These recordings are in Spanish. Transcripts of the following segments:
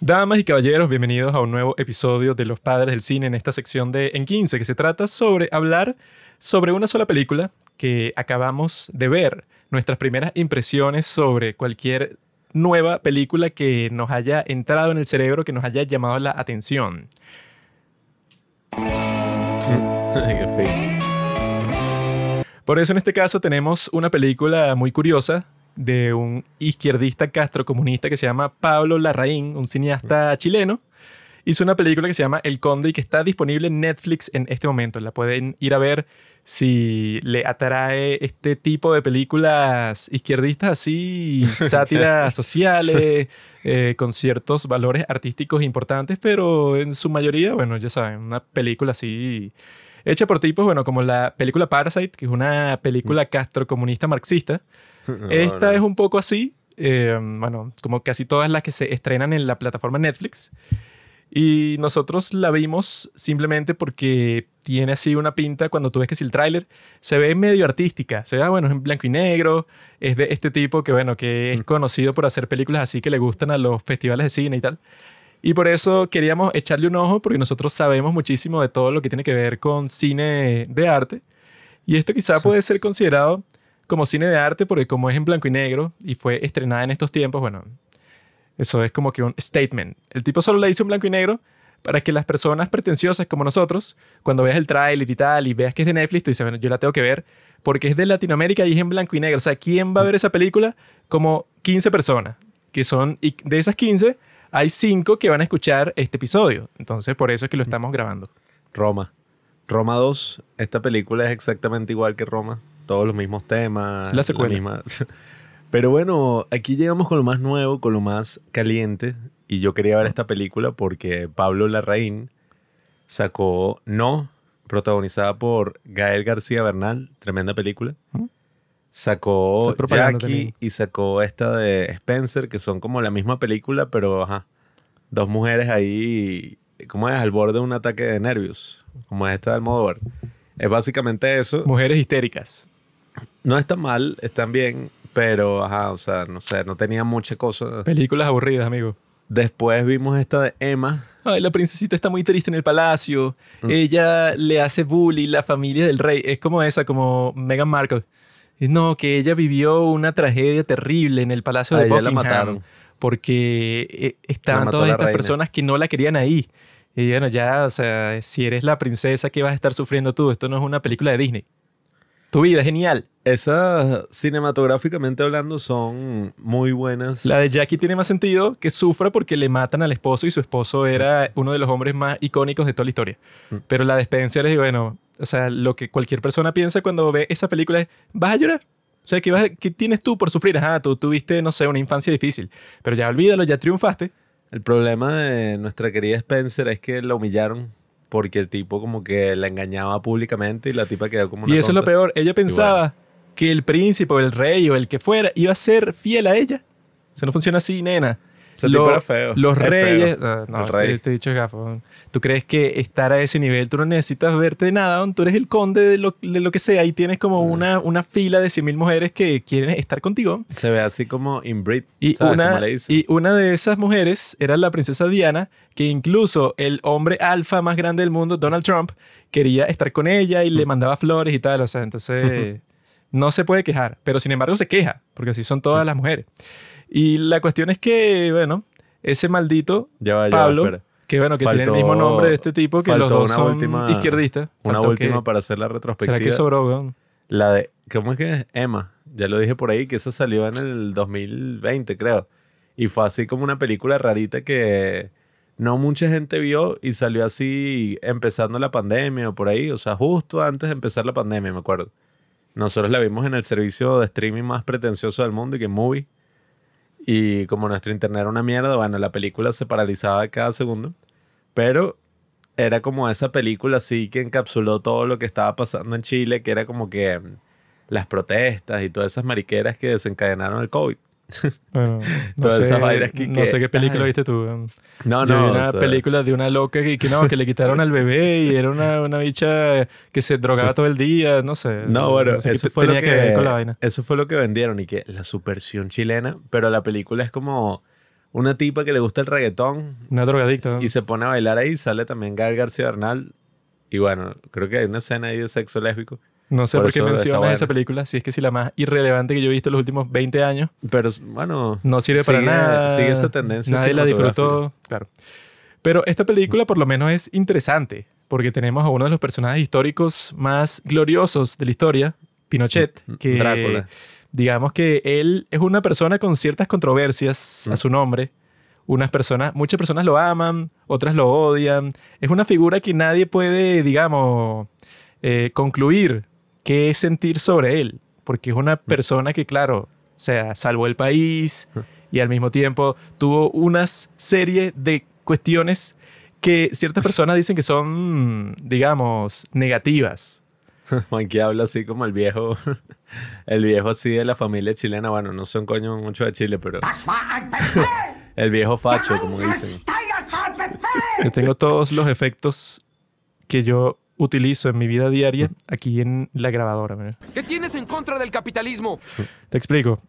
Damas y caballeros, bienvenidos a un nuevo episodio de Los Padres del Cine en esta sección de En 15, que se trata sobre hablar sobre una sola película que acabamos de ver, nuestras primeras impresiones sobre cualquier nueva película que nos haya entrado en el cerebro, que nos haya llamado la atención. Por eso en este caso tenemos una película muy curiosa de un izquierdista castrocomunista que se llama Pablo Larraín, un cineasta chileno. Hizo una película que se llama El Conde y que está disponible en Netflix en este momento. La pueden ir a ver si le atrae este tipo de películas izquierdistas así, sátiras sociales, eh, con ciertos valores artísticos importantes, pero en su mayoría, bueno, ya saben, una película así hecha por tipos, bueno, como la película Parasite, que es una película Mm. castrocomunista marxista. Esta es un poco así, eh, bueno, como casi todas las que se estrenan en la plataforma Netflix. Y nosotros la vimos simplemente porque tiene así una pinta, cuando tú ves que si el tráiler se ve medio artística, se ve, ah, bueno, es en blanco y negro, es de este tipo que, bueno, que es conocido por hacer películas así que le gustan a los festivales de cine y tal. Y por eso queríamos echarle un ojo, porque nosotros sabemos muchísimo de todo lo que tiene que ver con cine de arte. Y esto quizá puede ser considerado como cine de arte, porque como es en blanco y negro y fue estrenada en estos tiempos, bueno, eso es como que un statement. El tipo solo la hizo en blanco y negro para que las personas pretenciosas como nosotros, cuando veas el tráiler y tal y veas que es de Netflix, tú dices, bueno, yo la tengo que ver porque es de Latinoamérica y es en blanco y negro. O sea, ¿quién va a ver esa película? Como 15 personas, que son, y de esas 15, hay 5 que van a escuchar este episodio. Entonces, por eso es que lo estamos grabando. Roma. Roma 2, esta película es exactamente igual que Roma. Todos los mismos temas. La secuela. misma- Pero bueno, aquí llegamos con lo más nuevo, con lo más caliente. Y yo quería ver esta película porque Pablo Larraín sacó No, protagonizada por Gael García Bernal, tremenda película. Sacó es Jackie también. y sacó esta de Spencer, que son como la misma película, pero ajá, dos mujeres ahí, como es, al borde de un ataque de nervios, como esta de Almodóvar. Es básicamente eso. Mujeres histéricas. No está mal, están bien, pero ajá, o sea, no sé, no tenía mucha cosa. Películas aburridas, amigo. Después vimos esta de Emma. Ay, la princesita está muy triste en el palacio. Mm. Ella le hace bullying, la familia del rey. Es como esa, como Meghan Markle. No, que ella vivió una tragedia terrible en el palacio A de ella la Buckingham. mataron. Porque eh, estaban todas la estas reina. personas que no la querían ahí. Y bueno, ya, o sea, si eres la princesa, ¿qué vas a estar sufriendo tú? Esto no es una película de Disney. Tu vida es genial. Esas, cinematográficamente hablando, son muy buenas. La de Jackie tiene más sentido que sufra porque le matan al esposo y su esposo era uno de los hombres más icónicos de toda la historia. Mm. Pero la de Spencer es, bueno, o sea, lo que cualquier persona piensa cuando ve esa película es, vas a llorar. O sea, ¿qué, vas a- qué tienes tú por sufrir? Ajá, tú tuviste, no sé, una infancia difícil. Pero ya olvídalo, ya triunfaste. El problema de nuestra querida Spencer es que la humillaron porque el tipo como que la engañaba públicamente y la tipa quedó como una y eso es lo peor. Ella pensaba que el príncipe o el rey o el que fuera iba a ser fiel a ella. Eso no funciona así, nena. Lo- tipo feo. Los Es reyes. No, El rey. Te, te he dicho gafo. ¿Tú crees que estar a ese nivel tú no necesitas verte de nada? Tú eres el conde de lo, de lo que sea y tienes como Mm. una, una fila de 100.000 mujeres que quieren estar contigo. Se ve así como inbreed. Y ¿sabes una, y una de esas mujeres era la princesa Diana, que incluso el hombre alfa más grande del mundo, Donald Trump, quería estar con ella y le Mm. mandaba flores y tal. O sea, entonces no se puede quejar. Pero sin embargo se queja, porque así son todas Mm. las mujeres. Y la cuestión es que, bueno, ese maldito Ya va, ya va, Pablo, espera. que bueno, que tiene el Faltó- mismo nombre de este tipo, que los faltó dos una son última- izquierdistas. Una Faltó última que- para hacer la ¿Será retrospectiva. que sobró, weón? La de, ¿cómo es que es? Emma. Ya lo dije por ahí, que esa salió en el 2020, creo. Y fue así como una película rarita que no mucha gente vio y salió así empezando la pandemia o por ahí. O sea, justo antes de empezar la pandemia, me acuerdo. Nosotros la vimos en el servicio de streaming más pretencioso del mundo, y que Movie. Y como nuestro internet era una mierda, bueno, la película se paralizaba cada segundo. Pero era como esa película así que encapsuló todo lo que estaba pasando en Chile, que era como que mm, las protestas y todas esas mariqueras que desencadenaron el COVID. Bueno, no sé, que- no que- sé qué película ay. viste tú. weón. No, Yo no. vi o una sea, película de una loca que, que no, que le quitaron al bebé y era una, una bicha que se drogaba todo el día, no sé. No, bueno, sé qué eso fue, lo tenía que, ver con la vaina. eso fue lo que vendieron y que la supersión chilena, pero la película es como una tipa que le gusta el reggaetón Una drogadicta. ¿no? y se pone a bailar ahí. Sale también Gael García Bernal. Y bueno, creo que hay una escena ahí de sexo lésbico. No sé por por, qué mencionas bueno. esa película, si es que si la más irrelevante que yo he visto en los últimos 20 años. Pero bueno, No sirve para Sigue- nada. sigue esa tendencia Nadie la disfrutó. Claro. Pero esta película por lo menos es interesante, porque tenemos a uno de los personajes históricos más gloriosos de la historia, Pinochet, que Mm, Drácula. digamos que él es una persona con ciertas controversias Mm. a su nombre. Unas personas, muchas personas lo aman, otras lo odian. Es una figura que nadie puede, digamos, eh, concluir qué sentir sobre él, porque es Mm. una persona que, claro, o sea, salvó el país y al mismo tiempo tuvo una serie de cuestiones que ciertas personas dicen que son, digamos, negativas. Aquí habla así como el viejo, el viejo así de la familia chilena. Bueno, no son coño mucho de Chile, pero el viejo facho, como dicen. Yo tengo todos los efectos que yo utilizo en mi vida diaria aquí en la grabadora. mira. ¿Qué tienes en contra del capitalismo? Te explico.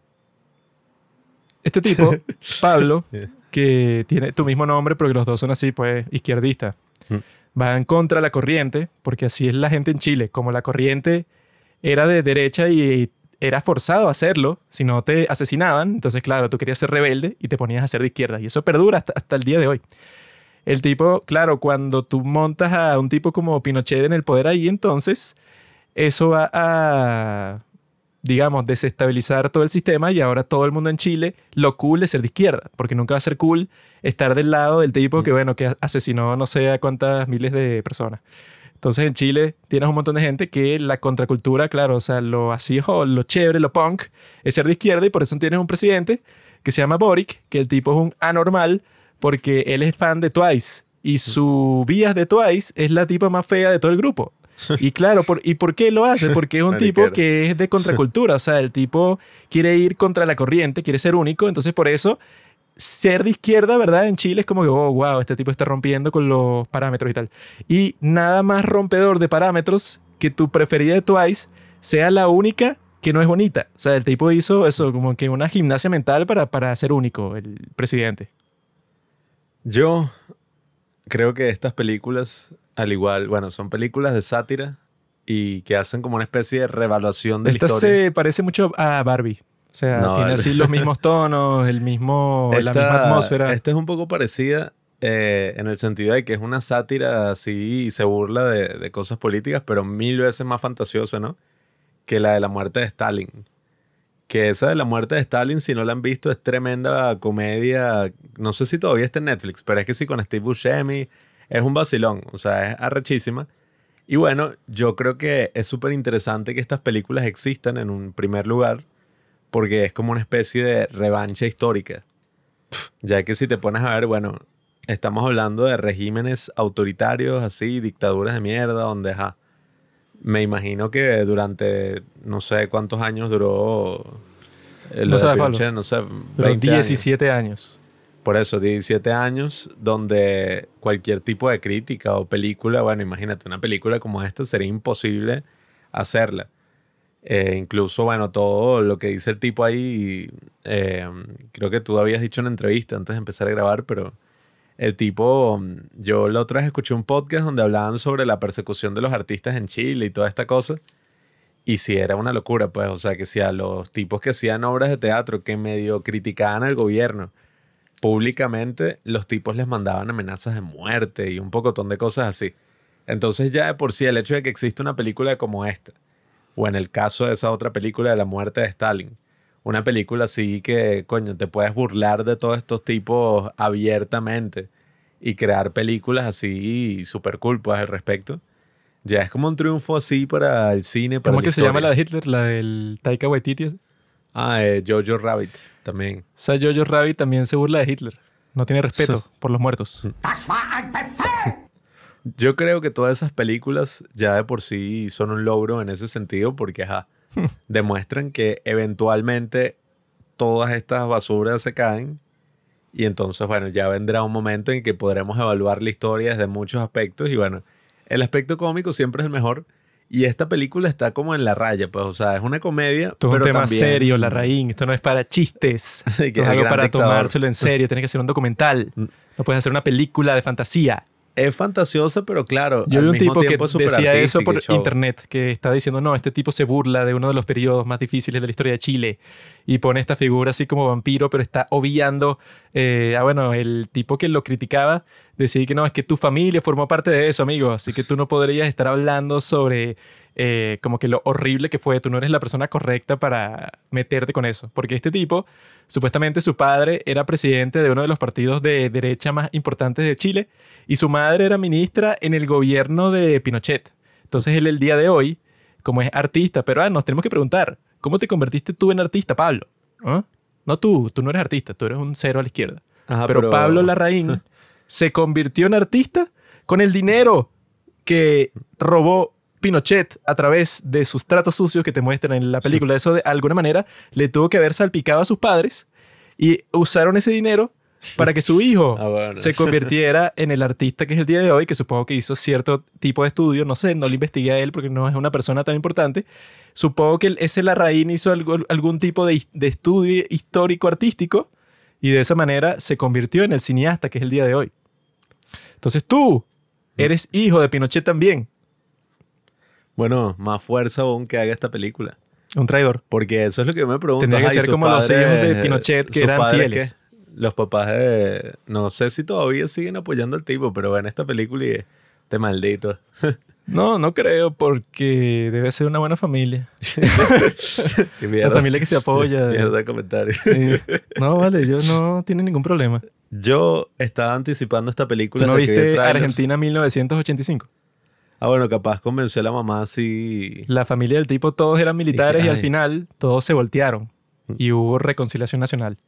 Este tipo, Pablo, que tiene tu mismo nombre, pero que los dos son así, pues, izquierdista, va en contra de la corriente, porque así es la gente en Chile. Como la corriente era de derecha y era forzado a hacerlo, si no te asesinaban, entonces, claro, tú querías ser rebelde y te ponías a ser de izquierda. Y eso perdura hasta, hasta el día de hoy. El tipo, claro, cuando tú montas a un tipo como Pinochet en el poder ahí, entonces eso va a, digamos, desestabilizar todo el sistema y ahora todo el mundo en Chile, lo cool es ser de izquierda, porque nunca va a ser cool estar del lado del tipo que, bueno, que asesinó no sé a cuántas miles de personas. Entonces en Chile tienes un montón de gente que la contracultura, claro, o sea, lo así lo chévere, lo punk, es ser de izquierda y por eso tienes un presidente que se llama Boric, que el tipo es un anormal porque él es fan de Twice y su vías de Twice es la tipa más fea de todo el grupo. Y claro, por, ¿y por qué lo hace? Porque es un tipo que es de contracultura, o sea, el tipo quiere ir contra la corriente, quiere ser único, entonces por eso ser de izquierda, ¿verdad? En Chile es como que, oh, wow, este tipo está rompiendo con los parámetros y tal. Y nada más rompedor de parámetros que tu preferida de Twice sea la única que no es bonita. O sea, el tipo hizo eso, como que una gimnasia mental para, para ser único, el presidente. Yo creo que estas películas, al igual, bueno, son películas de sátira y que hacen como una especie de revaluación de Esta la historia. se parece mucho a Barbie. O sea, No, tiene así los mismos tonos, el mismo, la misma atmósfera. Esta es un poco parecida eh, en el sentido de que es una sátira así y se burla de, de cosas políticas, pero mil veces más fantasiosa, ¿no? Que la de la muerte de Stalin. Que esa de la muerte de Stalin, si no la han visto, es tremenda comedia. No sé si todavía está en Netflix, pero es que sí, con Steve Buscemi es un vacilón, o sea, es arrechísima. Y bueno, yo creo que es súper interesante que estas películas existan en un primer lugar, porque es como una especie de revancha histórica. Ya que si te pones a ver, bueno, estamos hablando de regímenes autoritarios, así, dictaduras de mierda, donde, ajá, me imagino que durante, no sé cuántos años duró eh, No sabes. Pinochet, no sé, Pero 20 años. 17 años. Por eso, 17 años, donde cualquier tipo de crítica o película, bueno, imagínate, una película como esta sería imposible hacerla. Eh, incluso, bueno, todo lo que dice el tipo ahí, eh, creo que tú habías dicho en entrevista antes de empezar a grabar, pero el tipo, yo la otra vez escuché un podcast donde hablaban sobre la persecución de los artistas en Chile y toda esta cosa. Y sí, era una locura, pues, o sea, que si a los tipos que hacían obras de teatro que medio criticaban al gobierno, públicamente los tipos les mandaban amenazas de muerte y un pocotón de cosas así. Entonces ya de por sí el hecho de que exista una película como esta, o en el caso de esa otra película de la muerte de Stalin, una película así que, coño, te puedes burlar de todos estos tipos abiertamente y crear películas así super cool pues al respecto. Ya es como un triunfo así para el cine. Para ¿Cómo es que se llama la historia. de Hitler? La del Taika Waititi. O Ah, eh, Jojo Rabbit también. sea, Jojo Rabbit también se burla de Hitler. No tiene respeto por los muertos. Yo creo que todas esas películas ya de por sí son un logro en ese sentido porque ajá, demuestran que eventualmente todas estas basuras se caen y entonces bueno, ya vendrá un momento en que podremos evaluar la historia desde muchos aspectos y bueno, el aspecto cómico siempre es el mejor Y esta película está como en la raya, pues, o sea, es una comedia. Esto es pero un tema también- serio, la raíz. Esto no es para chistes. Que Esto es algo para dictador. tomárselo en serio. Tienes que hacer un documental. Mm. No puedes hacer una película de fantasía. Es fantasiosa, pero claro. Yo vi un tipo que decía eso por internet, que está diciendo, no, este tipo se burla de uno de los periodos más difíciles de la historia de Chile y pone esta figura así como vampiro, pero está obviando, eh, ah, bueno, el tipo que lo criticaba decía que no, es que tu familia formó parte de eso, amigo, así que tú no podrías estar hablando sobre eh, como que lo horrible que fue, tú no eres la persona correcta para meterte con eso, porque este tipo, supuestamente su padre era presidente de uno de los partidos de derecha más importantes de Chile y su madre era ministra en el gobierno de Pinochet. Entonces él el día de hoy, como es artista, pero ah, nos tenemos que preguntar, ¿cómo te convertiste tú en artista, Pablo? ¿Ah? No tú, tú no eres artista, tú eres un cero a la izquierda. Ajá, pero, Pablo Larraín se convirtió en artista con el dinero que robó Pinochet a través de sus tratos sucios que te muestran en la película. Eso de alguna manera le tuvo que haber salpicado a sus padres y usaron ese dinero para que su hijo Ah, bueno. se convirtiera en el artista que es el día de hoy, que supongo que hizo cierto tipo de estudio, no sé, no lo investigué a él porque no es una persona tan importante. Supongo que ese Larraín hizo algo- algún tipo de, de estudio histórico artístico y de esa manera se convirtió en el cineasta que es el día de hoy. Entonces tú eres hijo de Pinochet también, Bueno, más fuerza aún que haga esta película. un traidor. Porque eso es lo que yo me pregunto. Tendría que ajá, ¿y ser como los hijos de Pinochet, que eran fieles. Los papás de... No sé si todavía siguen apoyando al tipo, pero ven esta película y... Este maldito. No, no creo porque debe ser una buena familia. Una familia que se apoya. Mierda comentario. Eh, no, vale, yo no tiene ningún problema. Yo estaba anticipando esta película. ¿Tú no viste. Argentina 1985? Ah, bueno, capaz convenció a la mamá así. La familia del tipo, todos eran militares y, al final todos se voltearon y hubo reconciliación nacional.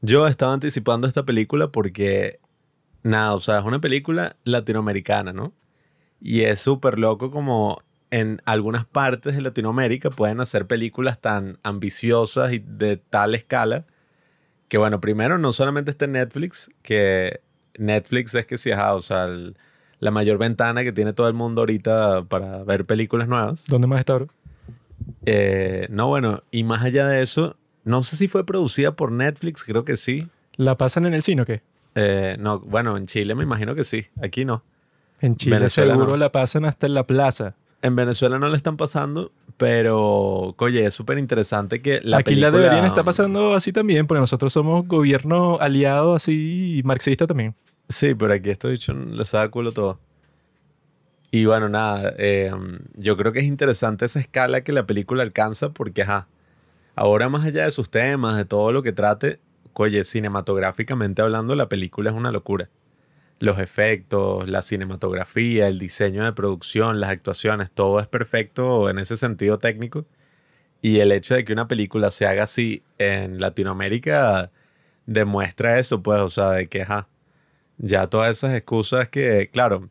Yo estaba anticipando esta película porque, nada, o sea, es una película latinoamericana, ¿no? Y es súper loco como en algunas partes de Latinoamérica pueden hacer películas tan ambiciosas y de tal escala que, bueno, primero no solamente está en Netflix, que Netflix es que sí, ajá, o sea, el- la mayor ventana que tiene todo el mundo ahorita para ver películas nuevas. ¿Dónde más está, bro? Eh, no, bueno, y más allá de eso, no sé si fue producida por Netflix, creo que sí. ¿La pasan en el cine o qué? Eh, no, bueno, en Chile me imagino que sí, aquí no. En Chile Venezuela seguro no. la pasan hasta en la plaza. En Venezuela no le están pasando, pero, oye, es súper interesante que la Aquí la deberían estar pasando así también, porque nosotros somos gobierno aliado así marxista también. Sí, pero aquí estoy dicho, le saca culo todo. Y bueno, nada, eh, yo creo que es interesante esa escala que la película alcanza porque, ajá, ahora más allá de sus temas, de todo lo que trate, oye, cinematográficamente hablando, la película es una locura. Los efectos, la cinematografía, el diseño de producción, las actuaciones, todo es perfecto en ese sentido técnico. Y el hecho de que una película se haga así en Latinoamérica demuestra eso, pues, o sea, de que, ajá, ya todas esas excusas que, claro,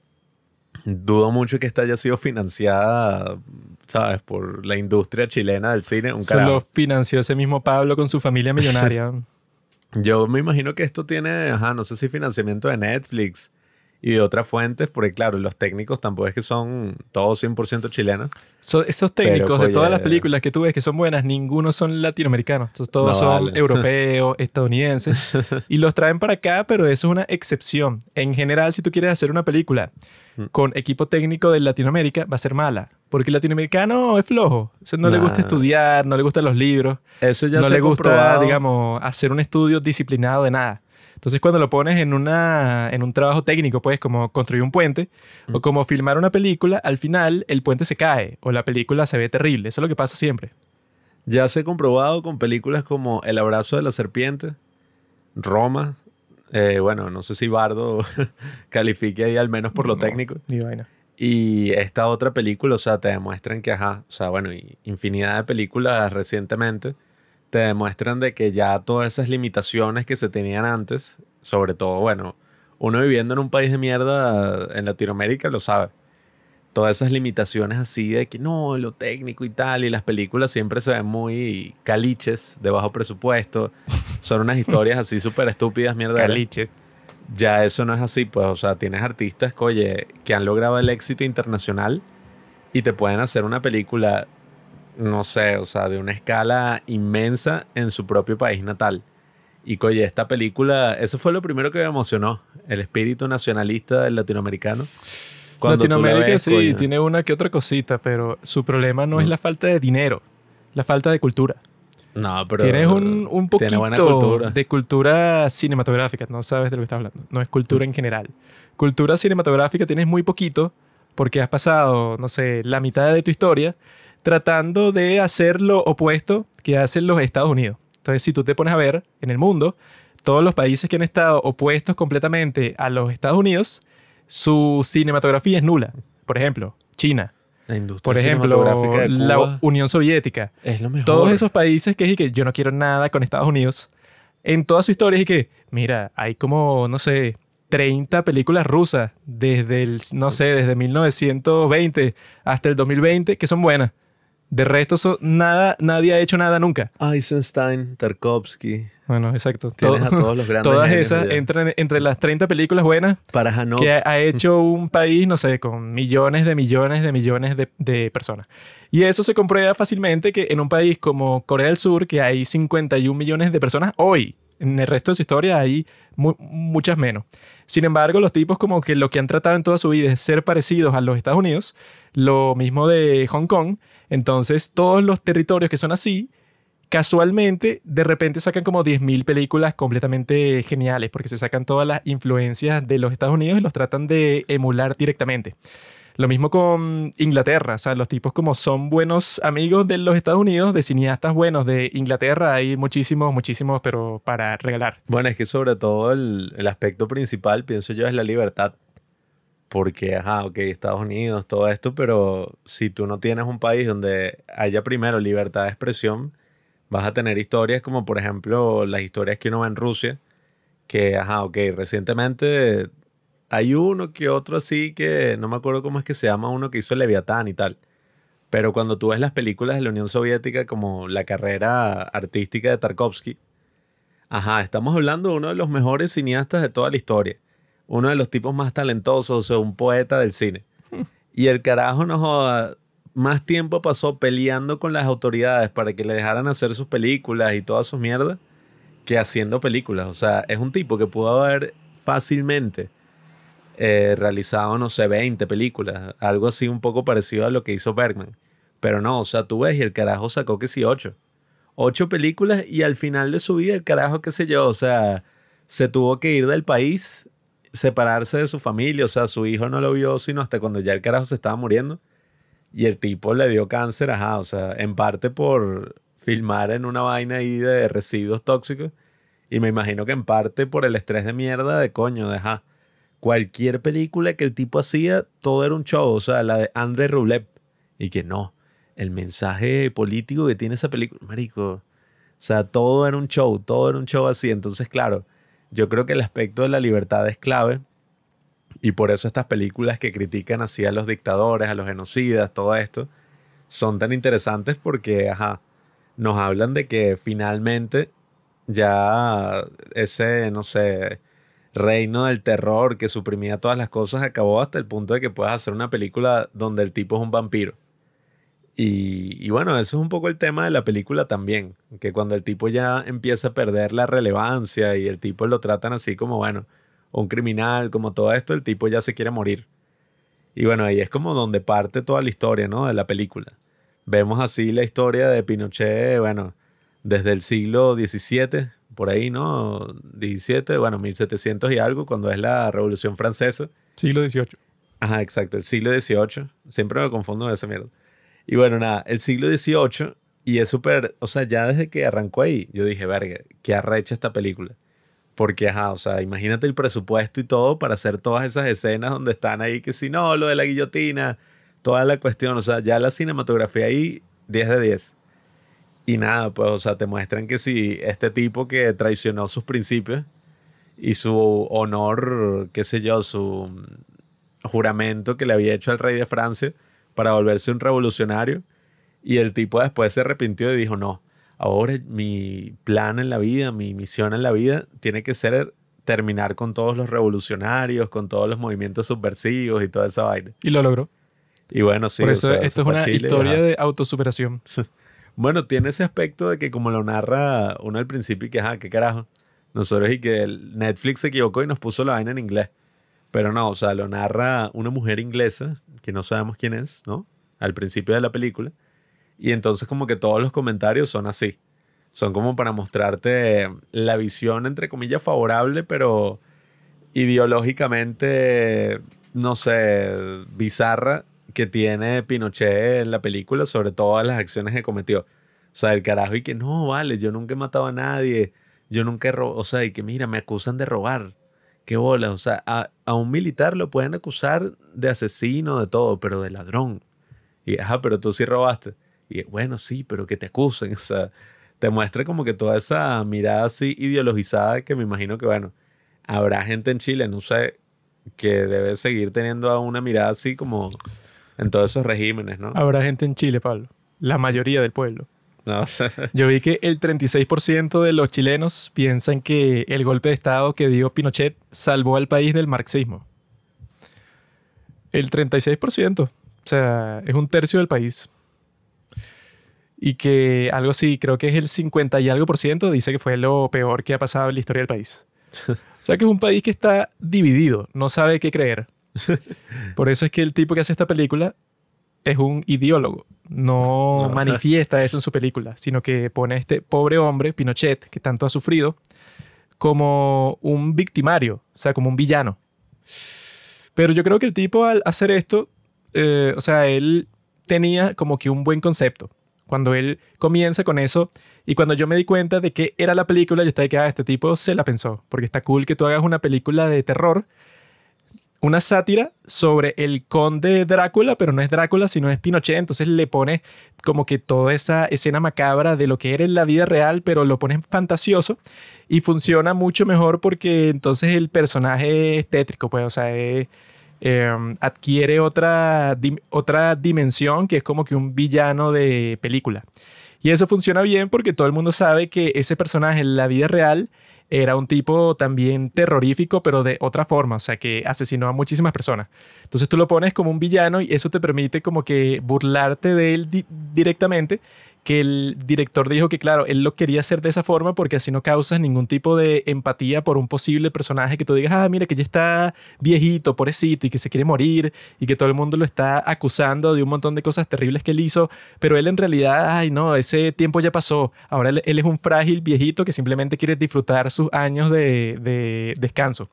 dudo mucho que esta haya sido financiada, ¿sabes? Por la industria chilena del cine, un Eso lo carajo. financió ese mismo Pablo con su familia millonaria. Yo me imagino que esto tiene, ajá, no sé si financiamiento de Netflix y de otras fuentes, porque claro, los técnicos tampoco es que son todos 100% chilenos. So- esos técnicos Pero, de todas las películas que tú ves que son buenas, ninguno son latinoamericanos. Entonces, todos No, son vale. europeos, estadounidenses. y los traen para acá, pero eso es una excepción. En general, si tú quieres hacer una película Mm. con equipo técnico de Latinoamérica, va a ser mala. Porque el latinoamericano es flojo. O sea, no le gusta estudiar, no le gustan los libros, Eso ya no se le gusta, digamos, hacer un estudio disciplinado de nada. Entonces, cuando lo pones en, una, en un trabajo técnico, pues, como construir un puente Mm. o como filmar una película, al final el puente se cae o la película se ve terrible. Eso es lo que pasa siempre. Ya se ha comprobado con películas como El abrazo de la serpiente, Roma. eh, bueno, no sé si Bardo califique ahí al menos por lo No, técnico. Ni vaina. Y esta otra película, o sea, te demuestran que, ajá, o sea, bueno, infinidad de películas recientemente te demuestran de que ya todas esas limitaciones que se tenían antes, sobre todo, bueno, uno viviendo en un país de mierda en Latinoamérica lo sabe. Todas esas limitaciones así de que no, lo técnico y tal, y las películas siempre se ven muy caliches, de bajo presupuesto, son unas historias así súper estúpidas, mierda. Caliches. Ya eso no es así, pues, o sea, tienes artistas oye, que han logrado el éxito internacional y te pueden hacer una película, no sé, o sea, de una escala inmensa en su propio país natal. Y oye, esta película, eso fue lo primero que me emocionó, el espíritu nacionalista del latinoamericano. Cuando Latinoamérica sí, tiene una que otra cosita, pero su problema no es mm. la falta de dinero, la falta de cultura. No, pero. Tienes un, un poquito de cultura cinematográfica. No sabes de lo que estás hablando. No es cultura en general. Cultura cinematográfica tienes muy poquito porque has pasado, no sé, la mitad de tu historia tratando de hacer lo opuesto que hacen los Estados Unidos. Entonces, si tú te pones a ver en el mundo, todos los países que han estado opuestos completamente a los Estados Unidos, su cinematografía es nula. Por ejemplo, China, la industria Por ejemplo, la Unión Soviética. Es lo mejor. Todos esos países que es que yo no quiero nada con Estados Unidos. En toda su historia es que, mira, hay como, no sé, 30 películas rusas desde el, no sé, desde 1920 hasta el 2020 que son buenas. De resto, nada, nadie ha hecho nada nunca. Eisenstein, Tarkovsky. Bueno, exacto. Tienes a todos los grandes Todas esas entran entre las 30 películas buenas Para que ha hecho un país, no sé, con millones de millones de millones de, de, personas. Y eso se comprueba fácilmente que en un país como Corea del Sur, que hay 51 millones de personas hoy, en el resto de su historia hay muchas menos. Sin embargo, los tipos como que lo que han tratado en toda su vida es ser parecidos a los Estados Unidos, lo mismo de Hong Kong, entonces, todos los territorios que son así, casualmente, de repente sacan como 10.000 películas completamente geniales, porque se sacan todas las influencias de los Estados Unidos y los tratan de emular directamente. Lo mismo con Inglaterra, o sea, los tipos como son buenos amigos de los Estados Unidos, de cineastas buenos de Inglaterra, hay muchísimos, muchísimos, pero para regalar. Bueno, es que sobre todo el, el aspecto principal, pienso yo, es la libertad porque, ajá, ok, Estados Unidos, todo esto, pero si tú no tienes un país donde haya primero libertad de expresión, vas a tener historias como, por ejemplo, las historias que uno ve en Rusia, que, ajá, ok, recientemente hay uno que otro así que no me acuerdo cómo es que se llama, uno que hizo Leviatán y tal. Pero cuando tú ves las películas de la Unión Soviética como la carrera artística de Tarkovsky, ajá, estamos hablando de uno de los mejores cineastas de toda la historia uno de los tipos más talentosos, o sea, un poeta del cine. Y el carajo no joda, más tiempo pasó peleando con las autoridades para que le dejaran hacer sus películas y todas sus mierdas que haciendo películas. O sea, es un tipo que pudo haber fácilmente eh, realizado, no sé, 20 películas, algo así un poco parecido a lo que hizo Bergman. Pero no, o sea, tú ves y el carajo sacó que sí, 8. 8 películas y al final de su vida el carajo, qué sé yo, o sea, se tuvo que ir del país separarse de su familia, o sea, su hijo no lo vio sino hasta cuando ya el carajo se estaba muriendo. Y el tipo le dio cáncer, ajá, o sea, en parte por filmar en una vaina ahí de residuos tóxicos. Y me imagino que en parte por el estrés de mierda de coño, de ajá. Cualquier película que el tipo hacía, todo era un show, o sea, la de André Rublev. Y que no, el mensaje político que tiene esa película, marico. O sea, todo era un show, todo era un show así. Entonces, claro, yo creo que el aspecto de la libertad es clave y por eso estas películas que critican así a los dictadores, a los genocidas, todo esto, son tan interesantes porque, ajá, nos hablan de que finalmente ya ese, no sé, reino del terror que suprimía todas las cosas acabó hasta el punto de que puedas hacer una película donde el tipo es un vampiro. Y, bueno, eso es un poco el tema de la película también, que cuando el tipo ya empieza a perder la relevancia y el tipo lo tratan así como, bueno, un criminal, como todo esto, el tipo ya se quiere morir. Y bueno, ahí es como donde parte toda la historia, ¿no? De la película. Vemos así la historia de Pinochet, bueno, desde el siglo XVII, por ahí, ¿no? XVII, bueno, 1700 y algo, cuando es la Revolución Francesa. Siglo XVIII. Ajá, exacto, el siglo XVIII. Siempre me confundo de esa mierda. Y bueno, nada, el siglo XVIII, y es súper, o sea, ya desde que arrancó ahí, yo dije, verga, qué arrecha esta película. Porque, ajá, o sea, imagínate el presupuesto y todo para hacer todas esas escenas donde están ahí, que si no, lo de la guillotina, toda la cuestión, o sea, ya la cinematografía ahí, 10 de 10. Y nada, pues, o sea, te muestran que si este tipo que traicionó sus principios y su honor, qué sé yo, su juramento que le había hecho al rey de Francia, para volverse un revolucionario. Y el tipo después se arrepintió y dijo, no, ahora mi plan en la vida, mi misión en la vida tiene que ser terminar con todos los revolucionarios, con todos los movimientos subversivos y toda esa vaina. Y lo logró. Y bueno, sí. Por o eso sea, esto es una Chile, historia ajá. de autosuperación. Bueno, tiene ese aspecto de que como lo narra uno al principio y que, ajá, qué carajo. Nosotros y que Netflix se equivocó y nos puso la vaina en inglés. Pero no, o sea, lo narra una mujer inglesa, que no sabemos quién es, ¿no? Al principio de la película. Y entonces como que todos los comentarios son así. Son como para mostrarte la visión, entre comillas, favorable, pero ideológicamente, no sé, bizarra que tiene Pinochet en la película sobre todas las acciones que cometió. O sea, el carajo y que no, vale, yo nunca he matado a nadie, yo nunca he robado, o sea, y que mira, me acusan de robar. Qué bolas, o sea, a, a un militar lo pueden acusar de asesino, de todo, pero de ladrón. Y, ajá, pero tú sí robaste. Y bueno, sí, pero que te acusen, o sea, te muestra como que toda esa mirada así ideologizada que me imagino que, bueno, habrá gente en Chile, no sé, que debe seguir teniendo una mirada así como en todos esos regímenes, ¿no? Habrá gente en Chile, Pablo. La mayoría del pueblo. No, Yo vi que el 36% de los chilenos piensan que el golpe de Estado que dio Pinochet salvó al país del marxismo. El 36%. O sea, es un tercio del país. Y que algo así, creo que es el 50 y algo por ciento, dice que fue lo peor que ha pasado en la historia del país. O sea que es un país que está dividido, no sabe qué creer. Por eso es que el tipo que hace esta película es un ideólogo. No No. manifiesta eso en su película, sino que pone a este pobre hombre, Pinochet, que tanto ha sufrido, como un victimario, o sea, como un villano. Pero yo creo que el tipo al hacer esto, eh, o sea, él tenía como que un buen concepto. Cuando él comienza con eso y cuando yo me di cuenta de que era la película, yo estaba de que ah, este tipo se la pensó, porque está cool que tú hagas una película de terror, una sátira sobre el conde Drácula, pero no es Drácula, sino es Pinochet, entonces le pone como que toda esa escena macabra de lo que era en la vida real, pero lo pones fantasioso y funciona mucho mejor porque entonces el personaje es tétrico, pues, o sea, eh, adquiere otra, otra dimensión que es como que un villano de película. Y eso funciona bien porque todo el mundo sabe que ese personaje en la vida real era un tipo también terrorífico, pero de otra forma, o sea, que asesinó a muchísimas personas. Entonces tú lo pones como un villano y eso te permite como que burlarte de él di- directamente, que el director dijo que claro, él lo quería hacer de esa forma porque así no causas ningún tipo de empatía por un posible personaje que tú digas, ah, mira que ya está viejito, pobrecito y que se quiere morir y que todo el mundo lo está acusando de un montón de cosas terribles que él hizo, pero él en realidad, ay no, ese tiempo ya pasó, ahora él, es un frágil viejito que simplemente quiere disfrutar sus años de, de descanso.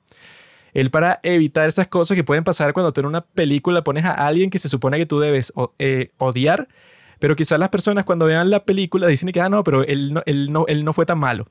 Él para evitar esas cosas que pueden pasar cuando tú en una película pones a alguien que se supone que tú debes eh, odiar, pero quizás las personas cuando vean la película dicen que, ah, no, pero él no, él no, él no fue tan malo.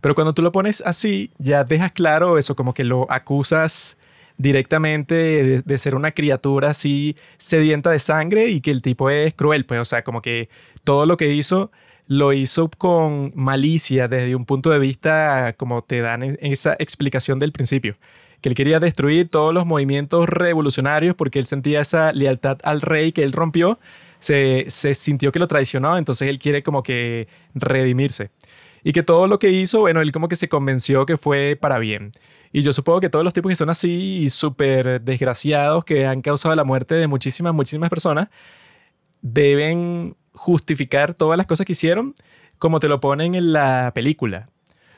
Pero cuando tú lo pones así, ya dejas claro eso, como que lo acusas directamente de, ser una criatura así sedienta de sangre y que el tipo es cruel, pues, o sea, como que todo lo que hizo lo hizo con malicia desde un punto de vista como te dan en esa explicación del principio, que él quería destruir todos los movimientos revolucionarios porque él sentía esa lealtad al rey que él rompió, se, sintió que lo traicionó, entonces él quiere como que redimirse. Y que todo lo que hizo, bueno, él como que se convenció que fue para bien. Y yo supongo que todos los tipos que son así y súper desgraciados, que han causado la muerte de muchísimas, muchísimas personas, deben justificar todas las cosas que hicieron como te lo ponen en la película.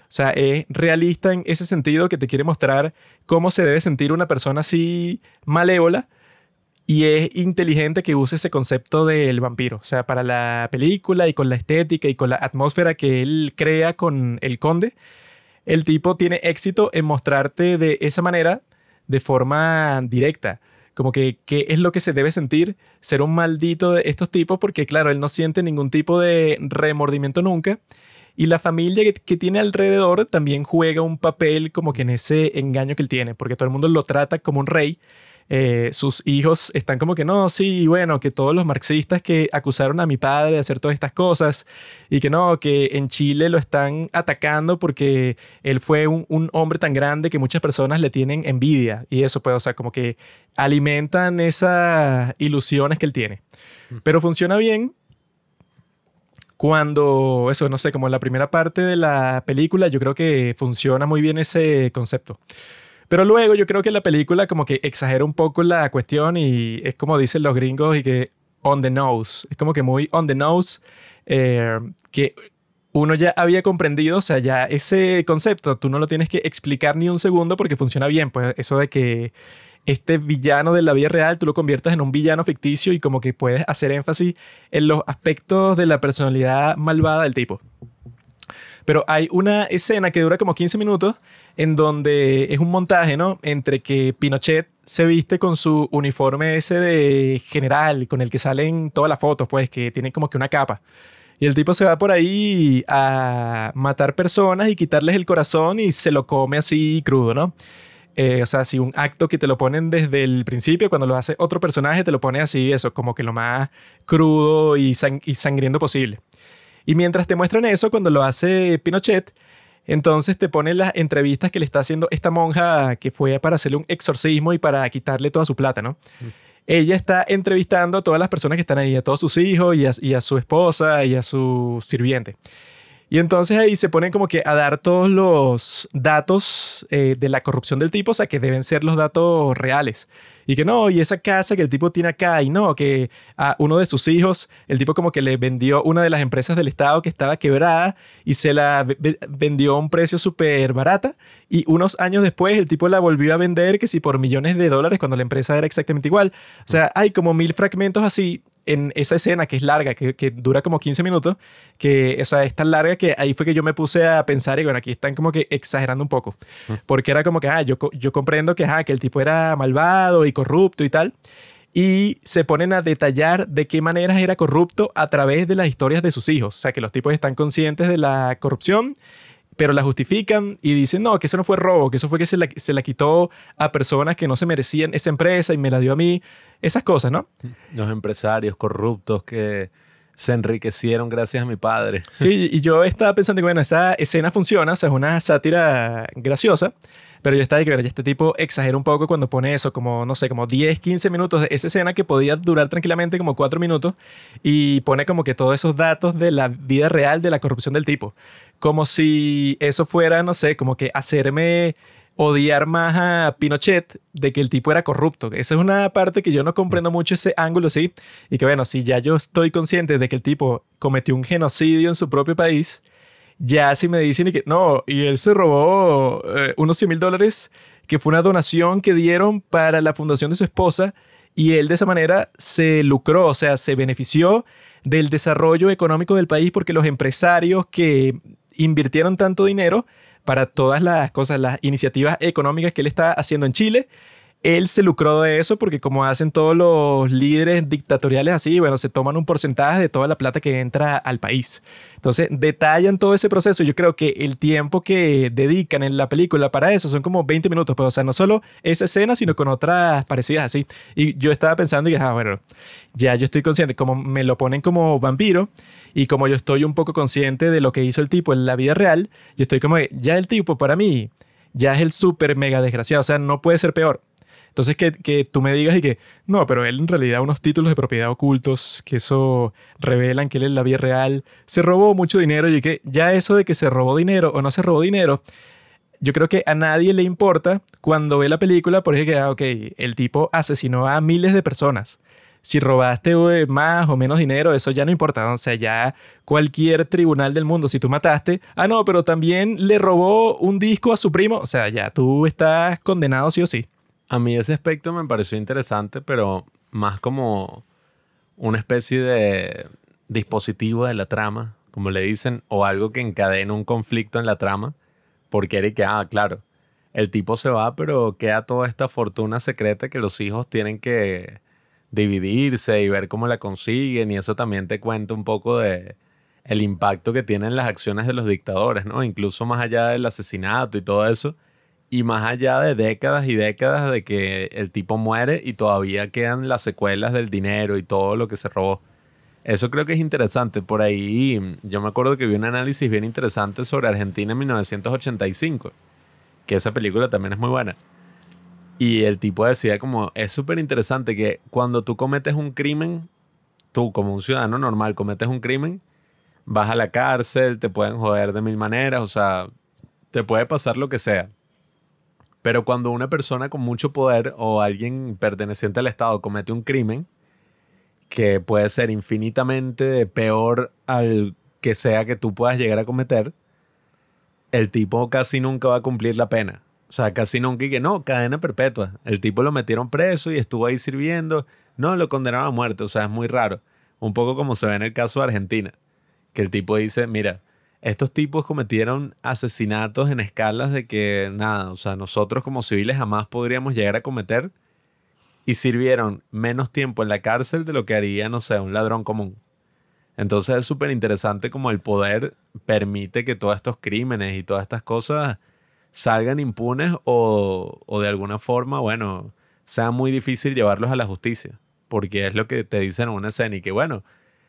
O sea, es realista en ese sentido que te quiere mostrar cómo se debe sentir una persona así malévola y es inteligente que use ese concepto del vampiro. O sea, para la película y con la estética y con la atmósfera que él crea con el conde, el tipo tiene éxito en mostrarte de esa manera, de forma directa. Como que qué es lo que se debe sentir ser un maldito de estos tipos, porque claro, él no siente ningún tipo de remordimiento nunca. Y la familia que, tiene alrededor también juega un papel como que en ese engaño que él tiene, porque todo el mundo lo trata como un rey. Eh, sus hijos están como que no, sí, bueno, que todos los marxistas que acusaron a mi padre de hacer todas estas cosas y que no, que en Chile lo están atacando porque él fue un, un hombre tan grande que muchas personas le tienen envidia y eso pues, o sea, como que alimentan esas ilusiones que él tiene. Pero funciona bien cuando, eso, no sé, como en la primera parte de la película, yo creo que funciona muy bien ese concepto. Pero luego yo creo que la película como que exagera un poco la cuestión y es como dicen los gringos y que on the nose. Es como que muy on the nose. eh, que uno ya había comprendido, o sea, ya ese concepto tú no lo tienes que explicar ni un segundo porque funciona bien. Pues eso de que este villano de la vida real tú lo conviertas en un villano ficticio y como que puedes hacer énfasis en los aspectos de la personalidad malvada del tipo. Pero hay una escena que dura como 15 minutos en donde es un montaje, ¿no? Entre que Pinochet se viste con su uniforme ese de general, con el que salen todas las fotos, pues, que tiene como que una capa. Y el tipo se va por ahí a matar personas y quitarles el corazón y se lo come así crudo, ¿no? Eh, o sea, si un acto que te lo ponen desde el principio, cuando lo hace otro personaje, te lo pone así, eso, como que lo más crudo y, y sangriento posible. Y mientras te muestran eso, cuando lo hace Pinochet, entonces te ponen las entrevistas que le está haciendo esta monja que fue para hacerle un exorcismo y para quitarle toda su plata, ¿no? Ella está entrevistando a todas las personas que están ahí, a todos sus hijos y a, y a su esposa y a su sirviente. Y entonces ahí se ponen como que a dar todos los datos eh, de la corrupción del tipo, o sea, que deben ser los datos reales. Y que no, y esa casa que el tipo tiene acá, y no, que a uno de sus hijos, el tipo como que le vendió una de las empresas del Estado que estaba quebrada y se la ve- ve- vendió a un precio súper barata. Y unos años después el tipo la volvió a vender, que si por millones de dólares, cuando la empresa era exactamente igual. O sea, hay como mil fragmentos así en esa escena que es larga, que, que dura como 15 minutos, que o sea, es tan larga que ahí fue que yo me puse a pensar y bueno, aquí están como que exagerando un poco, porque era como que, ah, yo, yo comprendo que, ah, que el tipo era malvado y corrupto y tal, y se ponen a detallar de qué maneras era corrupto a través de las historias de sus hijos, o sea, que los tipos están conscientes de la corrupción pero la justifican y dicen, no, que eso no fue robo, que eso fue que se la, se la quitó a personas que no se merecían esa empresa y me la dio a mí. Esas cosas, ¿no? Los empresarios corruptos que se enriquecieron gracias a mi padre. Sí, y yo estaba pensando que, bueno, esa escena funciona, o sea, es una sátira graciosa, pero yo estaba de que, bueno, este tipo exagera un poco cuando pone eso, como, no sé, como 10, 15 minutos de esa escena que podía durar tranquilamente como 4 minutos y pone como que todos esos datos de la vida real de la corrupción del tipo. Como si eso fuera, no sé, como que hacerme odiar más a Pinochet de que el tipo era corrupto. Esa es una parte que yo no comprendo mucho ese ángulo, sí. Y que bueno, si ya yo estoy consciente de que el tipo cometió un genocidio en su propio país, ya si me dicen que no, y él se robó eh, unos 100 mil dólares, que fue una donación que dieron para la fundación de su esposa, y él de esa manera se lucró, o sea, se benefició del desarrollo económico del país porque los empresarios que invirtieron tanto dinero para todas las cosas, las iniciativas económicas que él está haciendo en Chile, él se lucró de eso porque como hacen todos los líderes dictatoriales así, bueno, se toman un porcentaje de toda la plata que entra al país. Entonces, detallan todo ese proceso. Yo creo que el tiempo que dedican en la película para eso son como 20 minutos, pero o sea, no solo esa escena, sino con otras parecidas así. Y yo estaba pensando y dije, ah, bueno, ya yo estoy consciente, como me lo ponen como vampiro y como yo estoy un poco consciente de lo que hizo el tipo en la vida real, yo estoy como, ya el tipo para mí ya es el súper mega desgraciado, o sea, no puede ser peor. Entonces, que, que tú me digas y que, no, pero él en realidad unos títulos de propiedad ocultos, que eso revelan que él en la vida real se robó mucho dinero y que ya eso de que se robó dinero o no se robó dinero, yo creo que a nadie le importa cuando ve la película porque que, ah, ok, el tipo asesinó a miles de personas. Si robaste eh, más o menos dinero, eso ya no importa. O sea, ya cualquier tribunal del mundo, si tú mataste, ah, no, pero también le robó un disco a su primo, o sea, ya tú estás condenado sí o sí. A mí ese aspecto me pareció interesante, pero más como una especie de dispositivo de la trama, como le dicen, o algo que encadena un conflicto en la trama, porque era que, ah, claro, el tipo se va, pero queda toda esta fortuna secreta que los hijos tienen que dividirse y ver cómo la consiguen, y eso también te cuenta un poco de el impacto que tienen las acciones de los dictadores, ¿no? Incluso más allá del asesinato y todo eso, y más allá de décadas y décadas de que el tipo muere y todavía quedan las secuelas del dinero y todo lo que se robó. Eso creo que es interesante. Por ahí yo me acuerdo que vi un análisis bien interesante sobre Argentina en 1985, que esa película también es muy buena. Y el tipo decía como, es súper interesante que cuando tú cometes un crimen, tú como un ciudadano normal cometes un crimen, vas a la cárcel, te pueden joder de mil maneras, o sea, te puede pasar lo que sea Pero cuando una persona con mucho poder o alguien perteneciente al Estado comete un crimen que puede ser infinitamente peor al que sea que tú puedas llegar a cometer, el tipo casi nunca va a cumplir la pena. O sea, casi nunca y que no, cadena perpetua. El tipo lo metieron preso y estuvo ahí sirviendo. No, lo condenaron a muerte. O sea, es muy raro. Un poco como se ve en el caso de Argentina. Que el tipo dice, mira, estos tipos cometieron asesinatos en escalas de que nada, o sea, nosotros como civiles jamás podríamos llegar a cometer y sirvieron menos tiempo en la cárcel de lo que haría, no sé, un ladrón común. Entonces es súper interesante como el poder permite que todos estos crímenes y todas estas cosas salgan impunes o, o de alguna forma, bueno, sea muy difícil llevarlos a la justicia. Porque es lo que te dicen en una escena y que, bueno,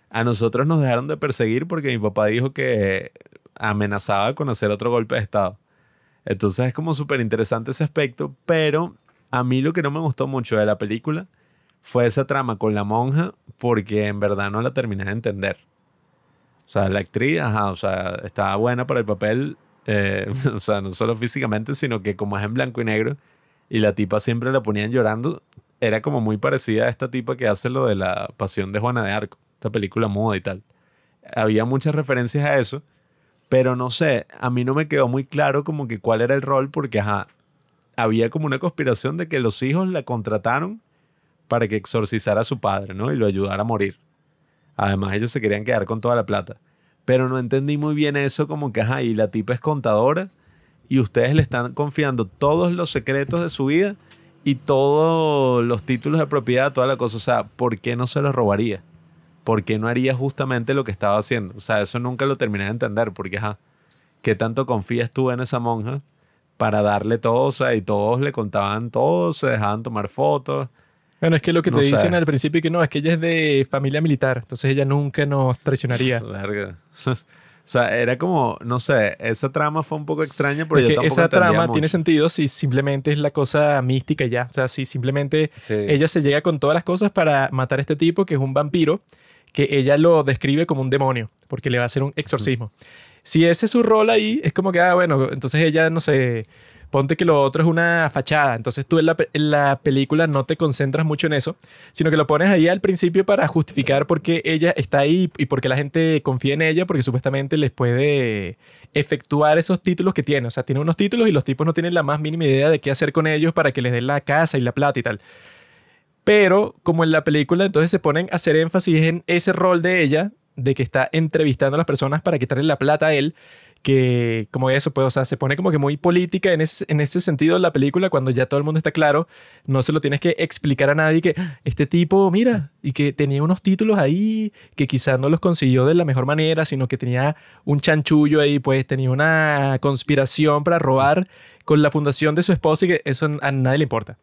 a nosotros nos dejaron de perseguir porque mi papá dijo que amenazaba con hacer otro golpe de Estado. Entonces es como súper interesante ese aspecto, pero a mí lo que no me gustó mucho de la película fue esa trama con la monja porque en verdad no la terminé de entender. O sea, la actriz, ajá, o sea, estaba buena para el papel, eh, o sea, no solo físicamente, sino que como es en blanco y negro y la tipa siempre la ponían llorando, era como muy parecida a esta tipa que hace lo de la pasión de Juana de Arco, esta película muda y tal. Había muchas referencias a eso, pero no sé, a mí no me quedó muy claro como que cuál era el rol porque, ajá, había como una conspiración de que los hijos la contrataron para que exorcizara a su padre, ¿no? Y lo ayudara a morir. Además, ellos se querían quedar con toda la plata. Pero no entendí muy bien eso, como que, ajá, y la tipa es contadora y ustedes le están confiando todos los secretos de su vida y todos los títulos de propiedad, toda la cosa. O sea, ¿por qué no se los robaría? ¿Por qué no haría justamente lo que estaba haciendo? O sea, eso nunca lo terminé de entender, porque, ajá, ¿qué tanto confías tú en esa monja para darle todo? O sea, y todos le contaban todo, se dejaban tomar fotos. Bueno, es que lo que No te dicen sé. al principio que no, es que ella es de familia militar, entonces ella nunca nos traicionaría. Larga. o sea, era como, no sé, esa trama fue un poco extraña, pero Es yo que esa trama mucho. tiene sentido si simplemente es la cosa mística ya. O sea, si simplemente Sí. ella se llega con todas las cosas para matar a este tipo que es un vampiro, que ella lo describe como un demonio, porque le va a hacer un exorcismo. Si ese es su rol ahí, es como que, ah, bueno, entonces ella, no sé, ponte que lo otro es una fachada. Entonces tú en la, en la película no te concentras mucho en eso, sino que lo pones ahí al principio para justificar por qué ella está ahí y por qué la gente confía en ella, porque supuestamente les puede efectuar esos títulos que tiene. O sea, tiene unos títulos y los tipos no tienen la más mínima idea de qué hacer con ellos para que les den la casa y la plata y tal. Pero como en la película, entonces se ponen a hacer énfasis en ese rol de ella, de que está entrevistando a las personas para quitarle la plata a él, que como eso, pues, o sea, se pone como que muy política en ese, en ese la película, cuando ya todo el mundo está claro, no se lo tienes que explicar a nadie que "Ah, este tipo, mira, y que tenía unos títulos ahí que quizás no los consiguió de la mejor manera, sino que tenía un chanchullo ahí, pues tenía una conspiración para robar con la fundación de su esposa y que eso a nadie le importa.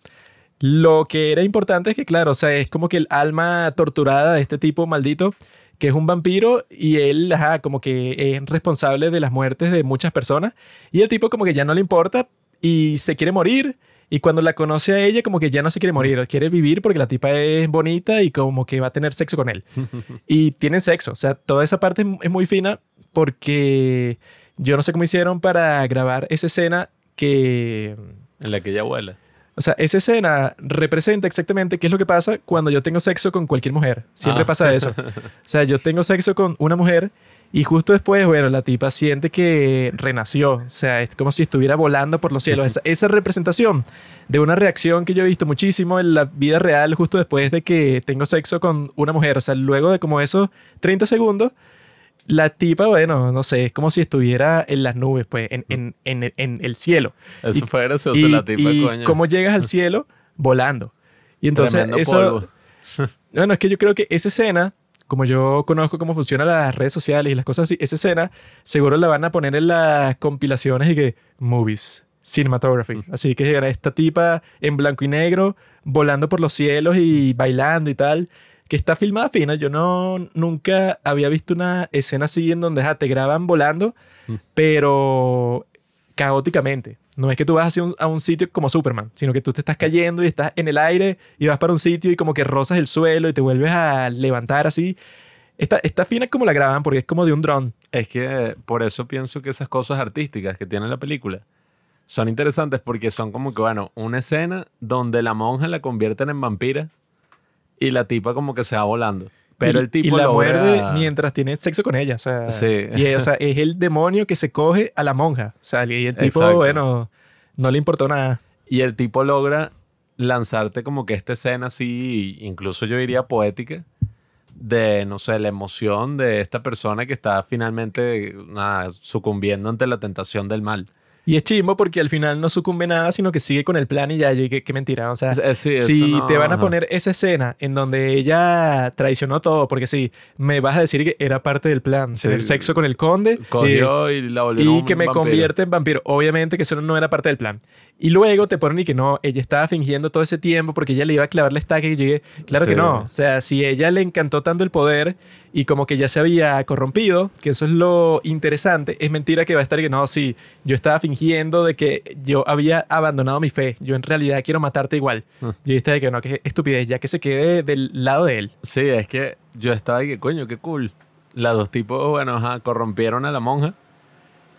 Lo que era importante es que, claro, o sea, es como que el alma torturada de este tipo maldito, que es un vampiro, y él, ajá, como que es responsable de las muertes de muchas personas, y el tipo como que ya no le importa y se quiere morir, y cuando la conoce a ella, como que ya no se quiere morir, quiere vivir porque la tipa es bonita y como que va a tener sexo con él. y tienen sexo, o sea, toda esa parte es- muy fina porque yo no sé cómo hicieron para grabar esa escena que... En la que ella vuela. O sea, esa escena representa exactamente qué es lo que pasa cuando yo tengo sexo con cualquier mujer. Siempre Ah. pasa eso. O sea, yo tengo sexo con una mujer y justo después, bueno, la tipa siente que renació. O sea, es como si estuviera volando por los cielos. Esa, esa representación de una reacción que yo he visto muchísimo en la vida real justo después de que tengo sexo con una mujer. O sea, luego de como esos 30 segundos, la tipa, bueno, no sé, es como si estuviera en las nubes, pues, en, en, en, en el cielo. Eso Y- fue gracioso, Y, la tipa, y coño. cómo llegas al cielo volando. Y entonces Tremendo eso... polvo. Bueno, es que yo creo que esa escena, como yo conozco cómo funcionan las redes sociales y las cosas así, esa escena seguro la van a poner en las compilaciones y que movies, cinematography. Así que llegará esta tipa en blanco y negro volando por los cielos y bailando y tal, que está filmada fina. Yo no nunca había visto una escena así en donde ajá, te graban volando, pero caóticamente. No es que tú vas hacia un- a un sitio como Superman, sino que tú te estás cayendo y estás en el aire y vas para un sitio y como que rozas el suelo y te vuelves a levantar así. Está, está fina como la graban porque es como de un dron. Es que por eso pienso que esas cosas artísticas que tiene la película son interesantes porque son como que, bueno, una escena donde la monja la convierten en vampira y la tipa como que se va volando. Pero y, el tipo y la logra- muerde mientras tiene sexo con ella. O sea, Sí. y, o sea, es el demonio que se coge a la monja. O sea, y el tipo, Exacto. bueno, no le importó nada. Y el tipo logra lanzarte como que esta escena así, incluso yo diría poética, de, no sé, la emoción de esta persona que está finalmente nada, sucumbiendo ante la tentación del mal. Y es chimbo porque al final no sucumbe nada, sino que sigue con el plan y ya, y qué, qué mentira. O sea, Eh, sí, si no, te van a ajá. poner esa escena en donde ella traicionó todo, porque sí, me vas a decir que era parte del plan, Sí. tener sexo con el conde eh, Cogió y la volvió y un que me vampiro. convierte en vampiro. Obviamente que eso no era parte del plan. Y luego te ponen y que no, ella estaba fingiendo todo ese tiempo porque ella le iba a clavar la estaca y yo dije, claro que no. O sea, si ella le encantó tanto el poder y como que ya se había corrompido, que eso es lo interesante, es mentira que va a estar y que no, sí, yo estaba fingiendo de que yo había abandonado mi fe, yo en realidad quiero matarte igual. Ah. Yo dije de que no, que estupidez, ya que se quede del lado de él. Sí, es que yo estaba ahí que, coño, qué cool. Las dos tipos, bueno, ajá, corrompieron a la monja.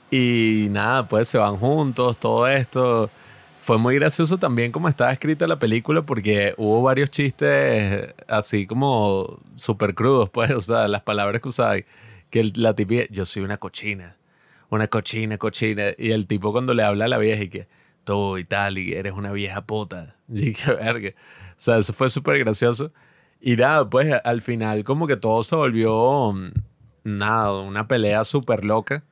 Y nada, pues se van juntos, todo esto. Fue muy gracioso también como estaba escrita la película porque hubo varios chistes así como súper crudos, pues, o sea, las palabras que usaba. Que la tipa, yo soy una cochina, una cochina, cochina. Y el tipo cuando le habla a la vieja y que tú y tal, y eres una vieja puta. Y que verga. O sea, eso fue súper gracioso. Y nada, pues al final como que todo se volvió, mm, nada, una pelea súper loca.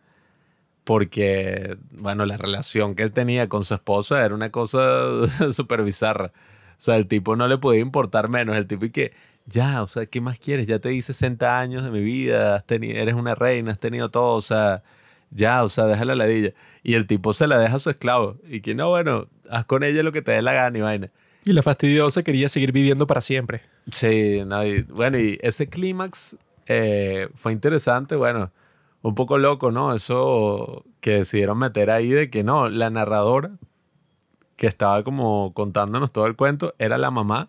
Porque, bueno, la relación que él tenía con su esposa era una cosa súper bizarra. O sea, el tipo no le podía importar menos. El tipo y que, ya, o sea, ¿qué más quieres? Ya te di 60 años de mi vida, has tenido, eres una reina, has tenido todo, o sea, ya, o sea, deja la ladilla. Y el tipo se la deja a su esclavo. Y que, no, bueno, haz con ella lo que te dé la gana y vaina. Y la fastidiosa quería seguir viviendo para siempre. Sí, no, y- bueno, y ese clímax eh, fue interesante, bueno, un poco loco, ¿no? Eso que decidieron meter ahí de que no, la narradora que estaba como contándonos todo el cuento era la mamá,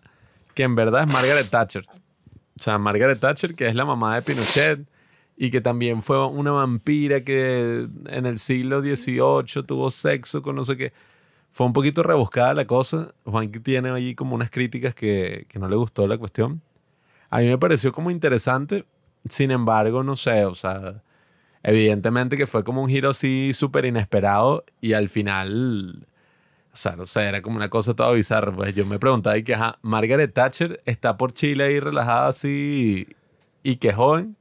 que en verdad es Margaret Thatcher. O sea, Margaret Thatcher, que es la mamá de Pinochet y que también fue una vampira que en el siglo XVIII tuvo sexo con no sé qué. Fue un poquito rebuscada la cosa. Juan tiene allí como unas críticas que, que no le gustó la cuestión. A mí me pareció como interesante. Sin embargo, no sé, o sea, evidentemente que fue como un giro así súper inesperado y al final, o sea, no sé, era como una cosa toda bizarra. Pues yo me preguntaba y que, ajá, Margaret Thatcher está por Chile ahí relajada así y que joven.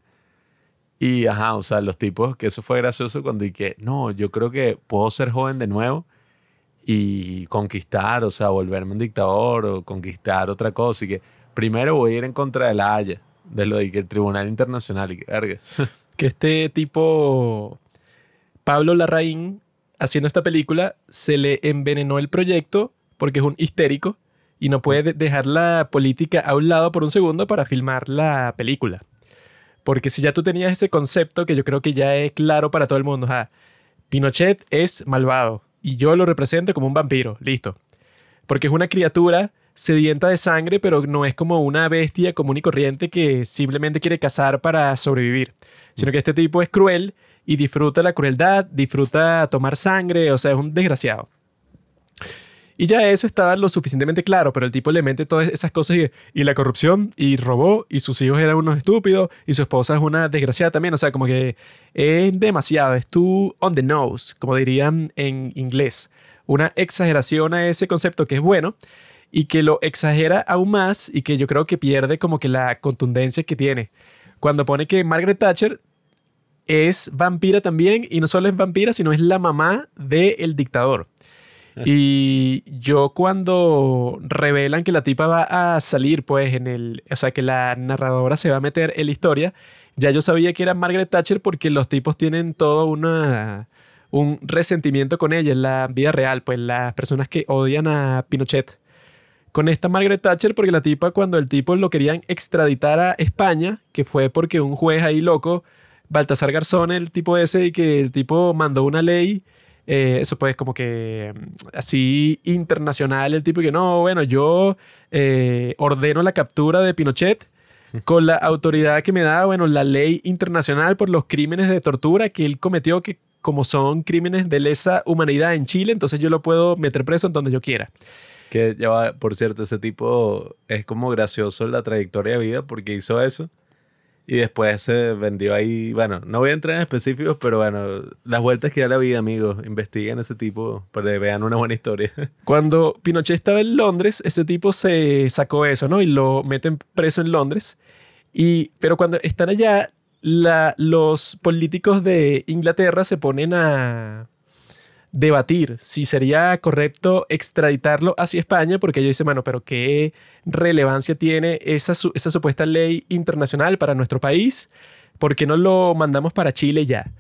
Y ajá, o sea, los tipos, que eso fue gracioso cuando y que, no, yo creo que puedo ser joven de nuevo y conquistar, o sea, volverme un dictador o conquistar otra cosa. Y que primero voy a ir en contra de la Haya, de lo de que el Tribunal Internacional y que, verga. que este tipo, Pablo Larraín, haciendo esta película, se le envenenó el proyecto porque es un histérico y no puede de- dejar la política a un lado por un segundo para filmar la película. Porque si ya tú tenías ese concepto que yo creo que ya es claro para todo el mundo, sea, Pinochet es malvado y yo lo represento como un vampiro, listo. Porque es una criatura sedienta de sangre, pero no es como una bestia común y corriente que simplemente quiere cazar para sobrevivir, sino que este tipo es cruel y disfruta la crueldad, disfruta tomar sangre, o sea, es un desgraciado. Y ya eso estaba lo suficientemente claro, pero el tipo le mete todas esas cosas y, y la corrupción, y robó, y sus hijos eran unos estúpidos, y su esposa es una desgraciada también. O sea, como que es demasiado, es too on the nose, como dirían en inglés. Una exageración a ese concepto que es bueno y que lo exagera aún más y que yo creo que pierde como que la contundencia que tiene. Cuando pone que Margaret Thatcher es vampira también, y no solo es vampira, sino es la mamá del dictador. Y yo cuando revelan que la tipa va a salir, pues en el, o sea, que la narradora se va a meter en la historia, ya yo sabía que era Margaret Thatcher porque los tipos tienen todo una, un resentimiento con ella en la vida real, pues las personas que odian a Pinochet. Con esta Margaret Thatcher porque la tipa cuando el tipo lo querían extraditar a España, que fue porque un juez ahí loco, Baltasar Garzón, el tipo ese, y que el tipo mandó una ley eh, eso pues como que mm, así internacional, el tipo que no, bueno, yo eh, ordeno la captura de Pinochet con la autoridad que me da, bueno, la ley internacional por los crímenes de tortura que él cometió, que como son crímenes de lesa humanidad en Chile, entonces yo lo puedo meter preso en donde yo quiera. Que ya va, por cierto, ese tipo es como gracioso la trayectoria de vida porque hizo eso y después se vendió ahí. Bueno, no voy a entrar en específicos, pero bueno, las vueltas que da la vida, amigos. Investiguen ese tipo para que vean una buena historia. Cuando Pinochet estaba en Londres, ese tipo se sacó eso, ¿no? Y lo meten preso en Londres. Y, pero cuando están allá, la, los políticos de Inglaterra se ponen a debatir si sería correcto extraditarlo hacia España, porque ellos dicen, bueno, pero ¿qué relevancia tiene esa, supuesta ley internacional para nuestro país? ¿Por qué no lo mandamos para Chile ya?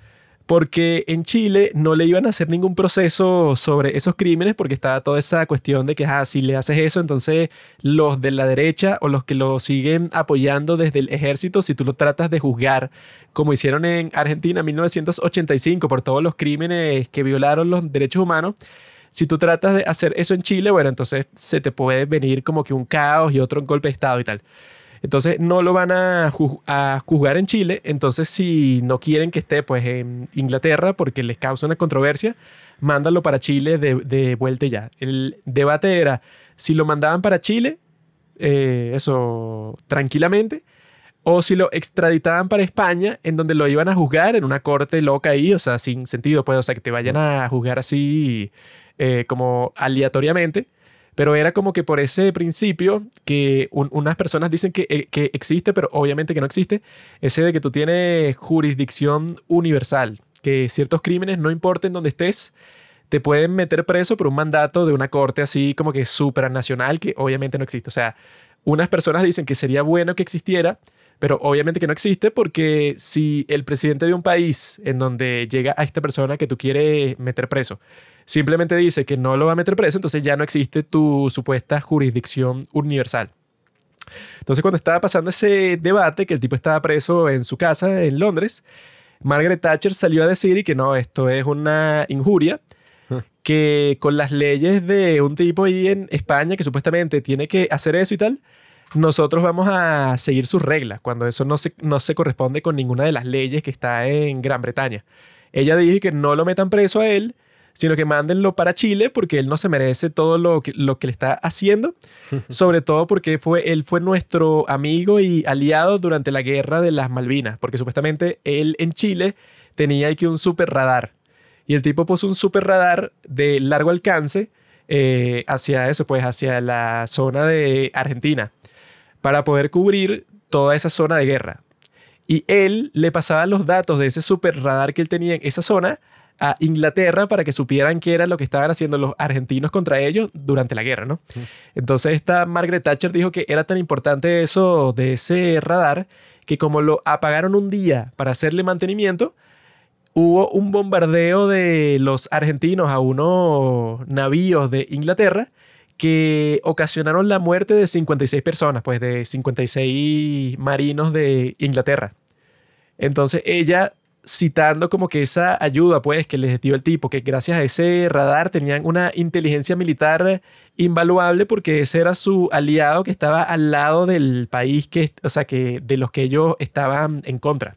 Porque en Chile no le iban a hacer ningún proceso sobre esos crímenes porque estaba toda esa cuestión de que ah, si le haces eso, entonces los de la derecha o los que lo siguen apoyando desde el ejército, si tú lo tratas de juzgar, como hicieron en Argentina en 1985 por todos los crímenes que violaron los derechos humanos, si tú tratas de hacer eso en Chile, bueno, entonces se te puede venir como que un caos y otro golpe de Estado y tal. Entonces no lo van a, juzgar en Chile. Entonces si no quieren que esté pues en Inglaterra porque les causa una controversia, mándalo para Chile de, vuelta ya. El debate era si lo mandaban para Chile, eh, eso tranquilamente, o si lo extraditaban para España, en donde lo iban a juzgar en una corte loca ahí, o sea, sin sentido, pues, o sea, que te vayan a juzgar así eh, como aleatoriamente. Pero era como que por ese principio que unas personas dicen que, eh, que, existe, pero obviamente que no existe, ese de que tú tienes jurisdicción universal, que ciertos crímenes, no importen dónde estés, te pueden meter preso por un mandato de una corte así como que supranacional, que obviamente no existe. O sea, unas personas dicen que sería bueno que existiera, pero obviamente que no existe porque si el presidente de un país en donde llega a esta persona que tú quieres meter preso, simplemente dice que no lo va a meter preso, entonces ya no existe tu supuesta jurisdicción universal. Entonces cuando estaba pasando ese debate, que el tipo estaba preso en su casa en Londres, Margaret Thatcher salió a decir y que no, esto es una injuria, que con las leyes de un tipo ahí en España que supuestamente tiene que hacer eso y tal, nosotros vamos a seguir sus reglas, cuando eso no se, no se corresponde con ninguna de las leyes que está en Gran Bretaña. Ella dijo que no lo metan preso a él, sino que mándenlo para Chile porque él no se merece todo lo que, lo que le está haciendo, sobre todo porque fue, él fue nuestro amigo y aliado durante la guerra de las Malvinas, porque supuestamente él en Chile tenía aquí un super radar y el tipo puso un super radar de largo alcance eh, hacia eso, pues hacia la zona de Argentina, para poder cubrir toda esa zona de guerra. Y él le pasaba los datos de ese super radar que él tenía en esa zona a Inglaterra para que supieran qué era lo que estaban haciendo los argentinos contra ellos durante la guerra, ¿no? Entonces esta Margaret Thatcher dijo que era tan importante eso de ese radar que como lo apagaron un día para hacerle mantenimiento, hubo un bombardeo de los argentinos a unos navíos de Inglaterra que ocasionaron la muerte de 56 personas, pues de 56 marinos de Inglaterra. Entonces ella citando como que esa ayuda pues que les dio el tipo, que gracias a ese radar tenían una inteligencia militar invaluable porque ese era su aliado que estaba al lado del país que, o sea, que de los que ellos estaban en contra.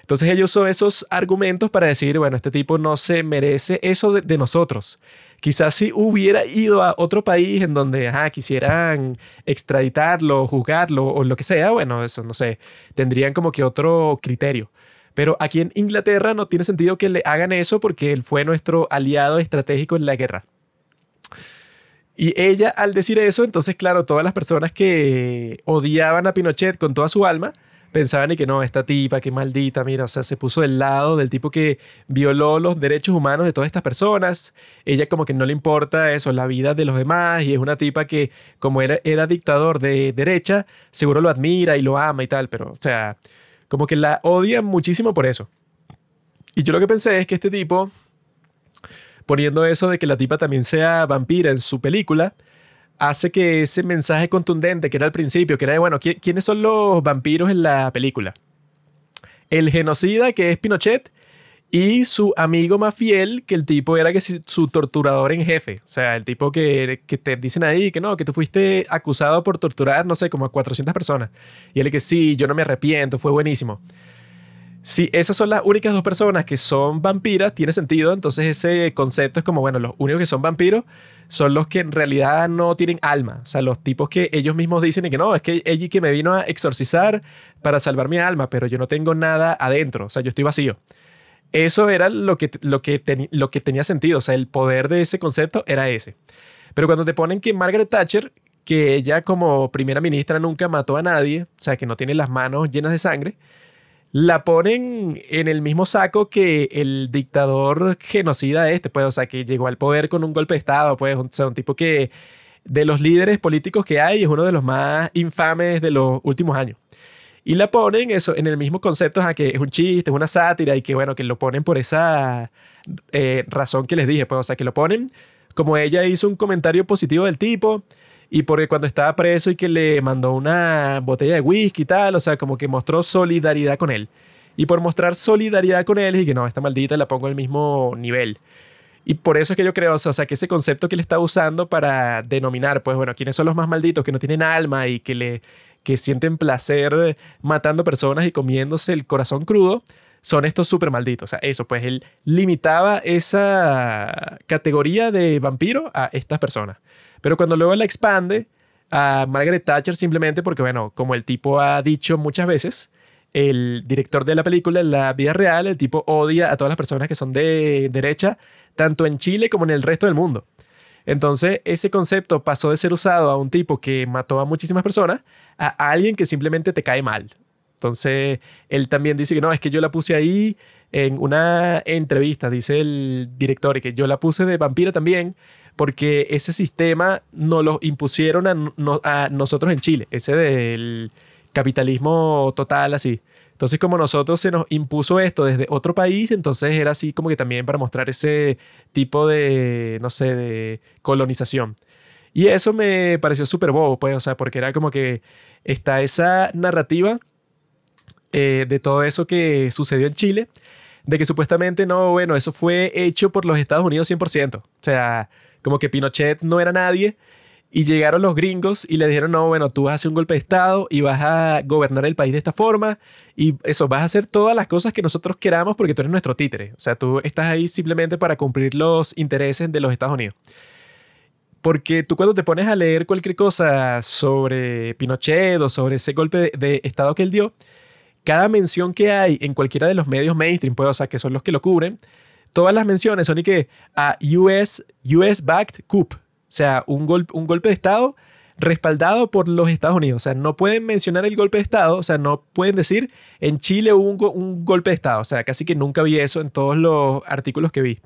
Entonces ellos usó esos argumentos para decir, bueno, este tipo no se merece eso de, nosotros. Quizás si hubiera ido a otro país en donde quisieran extraditarlo, juzgarlo o lo que sea, bueno, eso no sé, tendrían como que otro criterio. Pero aquí en Inglaterra no tiene sentido que le hagan eso porque él fue nuestro aliado estratégico en la guerra. Y ella al decir eso, entonces claro, todas las personas que odiaban a Pinochet con toda su alma, pensaban y que no, esta tipa, qué maldita, mira, o sea, se puso del lado del tipo que violó los derechos humanos de todas estas personas. Ella como que no le importa eso, la vida de los demás, y es una tipa que como era, era dictador de derecha, seguro lo admira y lo ama y tal, pero, o sea, como que la odian muchísimo por eso. Y yo lo que pensé es que este tipo, poniendo eso de que la tipa también sea vampira en su película, hace que ese mensaje contundente que era al principio, que era de, bueno, ¿quiénes son los vampiros en la película? El genocida, que es Pinochet, y su amigo más fiel, que el tipo era que su torturador en jefe. O sea, el tipo que, que, te dicen ahí que no, que tú fuiste acusado por torturar, no sé, como a 400 personas. Y él que sí, yo no me arrepiento, fue buenísimo. Si esas son las únicas dos personas que son vampiras, tiene sentido. Entonces ese concepto es como, bueno, los únicos que son vampiros son los que en realidad no tienen alma. O sea, los tipos que ellos mismos dicen y que no, es que ella que me vino a exorcizar para salvar mi alma, pero yo no tengo nada adentro. O sea, yo estoy vacío. Eso era lo que, lo que, lo que tenía sentido. O sea, el poder de ese concepto era ese. Pero cuando te ponen que Margaret Thatcher, que ella como primera ministra nunca mató a nadie, o sea, que no tiene las manos llenas de sangre, la ponen en el mismo saco que el dictador genocida este, pues, o sea, que llegó al poder con un golpe de Estado, pues, o sea, un tipo que de los líderes políticos que hay es uno de los más infames de los últimos años. Y la ponen eso en el mismo concepto, a que es un chiste, es una sátira y que bueno, que lo ponen por esa eh, razón que les dije, pues, o sea, que lo ponen como ella hizo un comentario positivo del tipo, y porque cuando estaba preso y que le mandó una botella de whisky y tal, o sea, como que mostró solidaridad con él. Y por mostrar solidaridad con él, y que no, esta maldita la pongo al mismo nivel. Y por eso es que yo creo, o sea, que ese concepto que le está usando para denominar, pues bueno, quiénes son los más malditos, que no tienen alma y que le que sienten placer matando personas y comiéndose el corazón crudo, son estos súper malditos. O sea, eso, pues él limitaba esa categoría de vampiro a estas personas. Pero cuando luego la expande a Margaret Thatcher simplemente porque, bueno, como el tipo ha dicho muchas veces, el director de la película en la vida real, el tipo odia a todas las personas que son de derecha, tanto en Chile como en el resto del mundo. Entonces, ese concepto pasó de ser usado a un tipo que mató a muchísimas personas a alguien que simplemente te cae mal. Entonces, él también dice que no, es que yo la puse ahí en una entrevista, dice el director, y que yo la puse de vampira también porque ese sistema nos lo impusieron a, nosotros en Chile, ese del capitalismo total así. Entonces, como nosotros se nos impuso esto desde otro país, entonces era así como que también para mostrar ese tipo de, no sé, de colonización. Y eso me pareció súper bobo, pues, o sea, porque era como que está esa narrativa eh, de todo eso que sucedió en Chile, de que supuestamente no, bueno, eso fue hecho por los Estados Unidos 100%. O sea, como que Pinochet no era nadie. Y llegaron los gringos y le dijeron, no, bueno, tú vas a hacer un golpe de Estado y vas a gobernar el país de esta forma y eso, vas a hacer todas las cosas que nosotros queramos porque tú eres nuestro títere. O sea, tú estás ahí simplemente para cumplir los intereses de los Estados Unidos. Porque tú cuando te pones a leer cualquier cosa sobre Pinochet o sobre ese golpe de, Estado que él dio, cada mención que hay en cualquiera de los medios mainstream, pues, o sea, que son los que lo cubren, todas las menciones son y que a US, US backed coup, sea, un, un golpe de Estado respaldado por los Estados Unidos. O sea, no pueden mencionar el golpe de Estado, o sea, no pueden decir en Chile hubo un, un golpe de Estado. O sea, casi que nunca vi eso en todos los artículos que vi.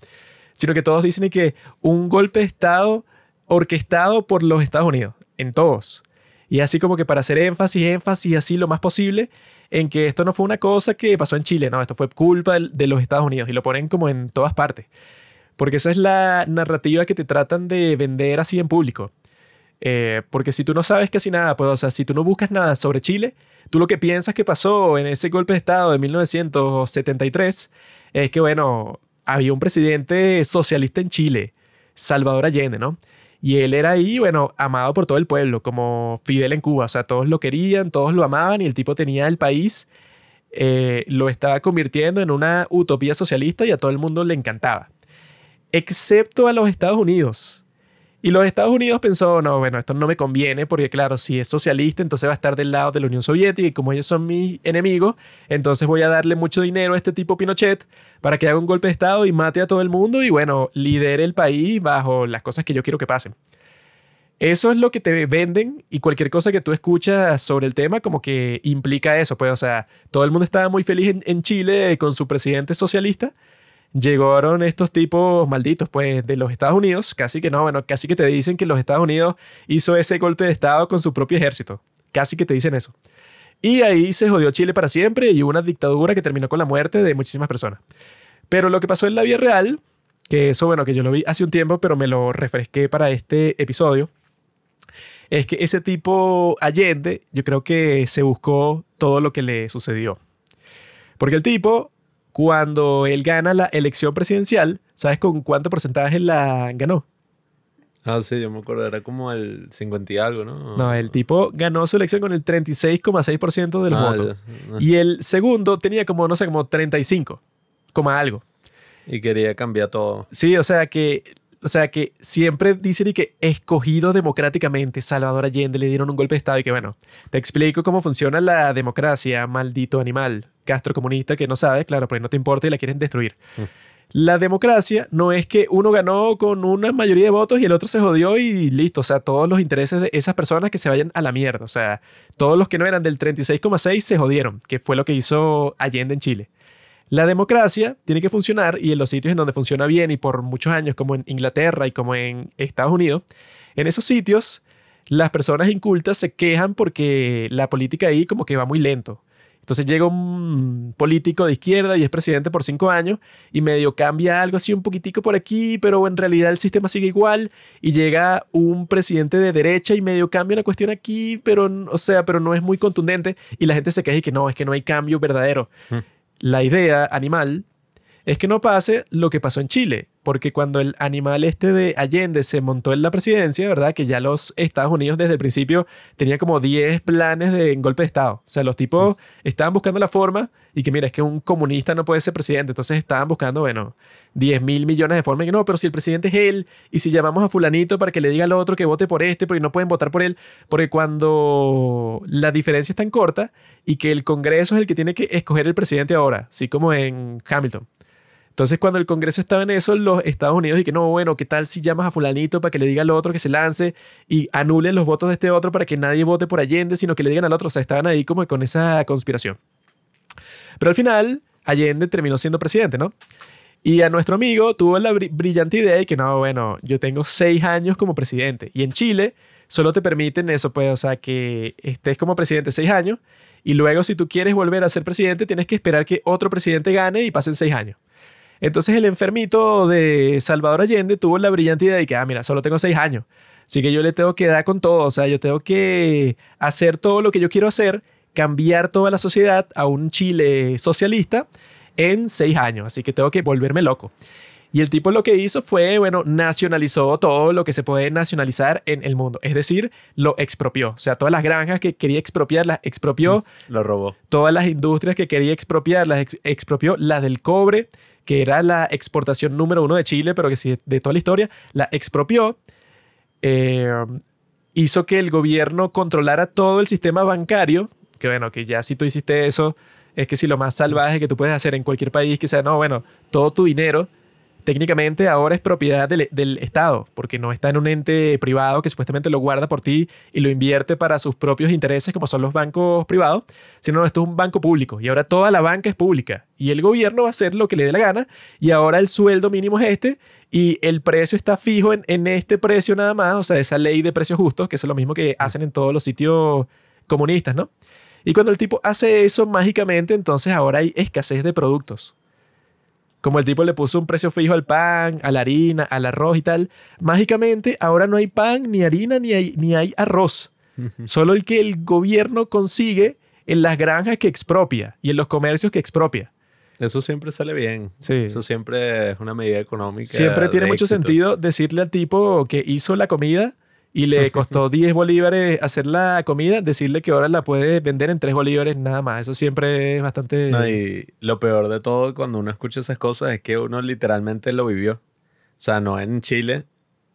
Sino que todos dicen que un golpe de Estado orquestado por los Estados Unidos, en todos. Y así como que para hacer énfasis, énfasis así lo más posible en que esto no fue una cosa que pasó en Chile, no, esto fue culpa de los Estados Unidos y lo ponen como en todas partes. Porque esa es la narrativa que te tratan de vender así en público. Eh, porque si tú no sabes casi nada, pues, o sea, si tú no buscas nada sobre Chile, tú lo que piensas que pasó en ese golpe de Estado de 1973 es que, bueno, había un presidente socialista en Chile, Salvador Allende, ¿no? Y él era ahí, bueno, amado por todo el pueblo, como Fidel en Cuba. O sea, todos lo querían, todos lo amaban y el tipo tenía el país, eh, lo estaba convirtiendo en una utopía socialista y a todo el mundo le encantaba. Excepto a los Estados Unidos. Y los Estados Unidos pensó, no, bueno, esto no me conviene porque claro, si es socialista, entonces va a estar del lado de la Unión Soviética y como ellos son mis enemigos, entonces voy a darle mucho dinero a este tipo Pinochet para que haga un golpe de Estado y mate a todo el mundo y bueno, lidere el país bajo las cosas que yo quiero que pasen. Eso es lo que te venden y cualquier cosa que tú escuchas sobre el tema como que implica eso, pues o sea, todo el mundo estaba muy feliz en, en Chile con su presidente socialista llegaron estos tipos malditos, pues, de los Estados Unidos, casi que no, bueno, casi que te dicen que los Estados Unidos hizo ese golpe de Estado con su propio ejército. Casi que te dicen eso. Y ahí se jodió Chile para siempre y hubo una dictadura que terminó con la muerte de muchísimas personas. Pero lo que pasó en la vida real, que eso, bueno, que yo lo vi hace un tiempo, pero me lo refresqué para este episodio, es que ese tipo Allende, yo creo que se buscó todo lo que le sucedió. Porque el tipo cuando él gana la elección presidencial, ¿sabes con cuánto porcentaje la ganó? Ah, sí, yo me acuerdo, era como el 50 y algo, ¿no? No, el tipo ganó su elección con el 36,6% del Ah, voto. ya. Y el segundo tenía como, no sé, como 35, como algo. Y quería cambiar todo. Sí, o sea que, o sea que siempre dicen y que escogido democráticamente Salvador Allende le dieron un golpe de estado y que bueno, te explico cómo funciona la democracia, maldito animal, Castro comunista que no sabes, claro, porque no te importa y la quieren destruir. La democracia no es que uno ganó con una mayoría de votos y el otro se jodió y listo. O sea, todos los intereses de esas personas que se vayan a la mierda. O sea, todos los que no eran del 36,6 se jodieron, que fue lo que hizo Allende en Chile. La democracia tiene que funcionar y en los sitios en donde funciona bien y por muchos años, como en Inglaterra y como en Estados Unidos, en esos sitios las personas incultas se quejan porque la política ahí como que va muy lento. Entonces llega un político de izquierda y es presidente por cinco años y medio cambia algo así un poquitico por aquí, pero en realidad el sistema sigue igual. Y llega un presidente de derecha y medio cambia una cuestión aquí, pero, o sea, pero no es muy contundente y la gente se queja y que no, es que no hay cambio verdadero. La idea animal es que no pase lo que pasó en Chile, porque cuando el animal este de Allende se montó en la presidencia, ¿verdad? Que ya los Estados Unidos desde el principio tenían como 10 planes de golpe de Estado. O sea, los tipos estaban buscando la forma y que mira, es que un comunista no puede ser presidente, entonces estaban buscando, bueno, 10 mil millones de formas y que no, pero si el presidente es él y si llamamos a fulanito para que le diga al otro que vote por este, porque no pueden votar por él, porque cuando la diferencia es tan corta y que el Congreso es el que tiene que escoger el presidente ahora, así como en Hamilton. Entonces, cuando el Congreso estaba en eso, los Estados Unidos y que no, bueno, ¿qué tal si llamas a fulanito para que le diga al otro que se lance y anulen los votos de este otro para que nadie vote por Allende, sino que le digan al otro? O sea, estaban ahí como con esa conspiración. Pero al final, Allende terminó siendo presidente, ¿no? Y a nuestro amigo tuvo la bri- brillante idea de que no, bueno, yo tengo seis años como presidente. Y en Chile solo te permiten eso, pues, o sea, que estés como presidente seis años. Y luego, si tú quieres volver a ser presidente, tienes que esperar que otro presidente gane y pasen seis años. Entonces el enfermito de Salvador Allende tuvo la brillante idea de que, ah, mira, solo tengo seis años. Así que yo le tengo que dar con todo. O sea, yo tengo que hacer todo lo que yo quiero hacer, cambiar toda la sociedad a un Chile socialista en seis años. Así que tengo que volverme loco. Y el tipo lo que hizo fue, bueno, nacionalizó todo lo que se puede nacionalizar en el mundo. Es decir, lo expropió. O sea, todas las granjas que quería expropiar, las expropió Lo robó. todas las industrias que quería expropiar, las ex- expropió, la del cobre, que era la exportación número uno de Chile, pero que sí, de toda la historia, la expropió, eh, hizo que el gobierno controlara todo el sistema bancario, que bueno, que ya si tú hiciste eso, es que si lo más salvaje que tú puedes hacer en cualquier país, que sea, no, bueno, todo tu dinero técnicamente ahora es propiedad del, del Estado, porque no está en un ente privado que supuestamente lo guarda por ti y lo invierte para sus propios intereses, como son los bancos privados, sino esto es un banco público y ahora toda la banca es pública y el gobierno va a hacer lo que le dé la gana y ahora el sueldo mínimo es este y el precio está fijo en, en este precio nada más, o sea, esa ley de precios justos, que es lo mismo que hacen en todos los sitios comunistas, ¿no? Y cuando el tipo hace eso mágicamente, entonces ahora hay escasez de productos. Como el tipo le puso un precio fijo al pan, a la harina, al arroz y tal, mágicamente ahora no hay pan, ni harina, ni hay, ni hay arroz. Solo el que el gobierno consigue en las granjas que expropia y en los comercios que expropia. Eso siempre sale bien. Sí. Eso siempre es una medida económica. Siempre tiene mucho éxito. sentido decirle al tipo que hizo la comida y le costó 10 bolívares hacer la comida, decirle que ahora la puede vender en 3 bolívares nada más. Eso siempre es bastante... No, y lo peor de todo cuando uno escucha esas cosas es que uno literalmente lo vivió. O sea, no en Chile,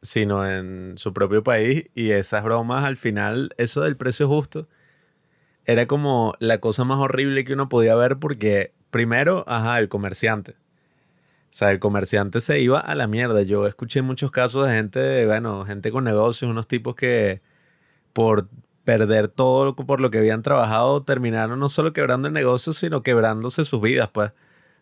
sino en su propio país. Y esas bromas al final, eso del precio justo, era como la cosa más horrible que uno podía ver porque primero, ajá, el comerciante. O sea, el comerciante se iba a la mierda. Yo escuché muchos casos de gente, bueno, gente con negocios, unos tipos que por perder todo lo- por lo que habían trabajado terminaron no solo quebrando el negocio, sino quebrándose sus vidas, pues. O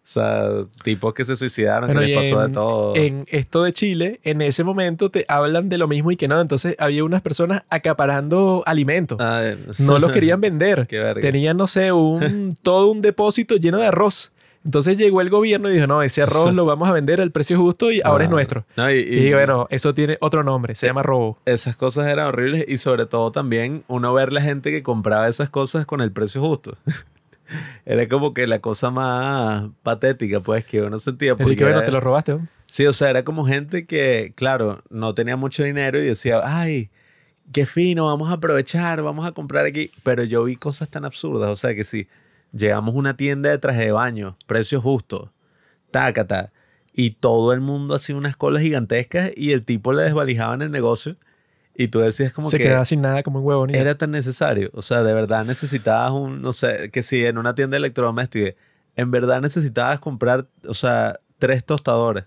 sea, tipos que se suicidaron, que les pasó en, de todo. en esto de Chile, en ese momento te hablan de lo mismo y que no. Entonces había unas personas acaparando alimentos. Ay, No los querían vender. Tenían, no sé, un, todo un depósito lleno de arroz. Entonces llegó el gobierno y dijo, no, ese arroz lo vamos a vender al precio justo y ahora es nuestro. No, y, Y, bueno, eso tiene otro nombre, se llama robo. esas cosas eran horribles y sobre todo también uno ver la gente que compraba esas cosas con el precio justo. Era como que la cosa más patética, pues, que uno sentía. Pero y Porque que bueno, era- te lo robaste. ¿no? Sí, o sea, era como gente que, claro, no tenía mucho dinero y decía, ay, qué fino, vamos a aprovechar, vamos a comprar aquí. Pero yo vi cosas tan absurdas, o sea, que si llegamos a una tienda de traje de baño, precio justo, tácata, y todo el mundo hacía unas colas gigantescas y el tipo le desvalijaban el negocio y tú decías como Se que quedaba sin nada como un huevo. ni era tan necesario. O sea, de verdad necesitabas un, no sé, que si en una tienda de electrodomésticos, en verdad necesitabas comprar, o sea, tres tostadoras.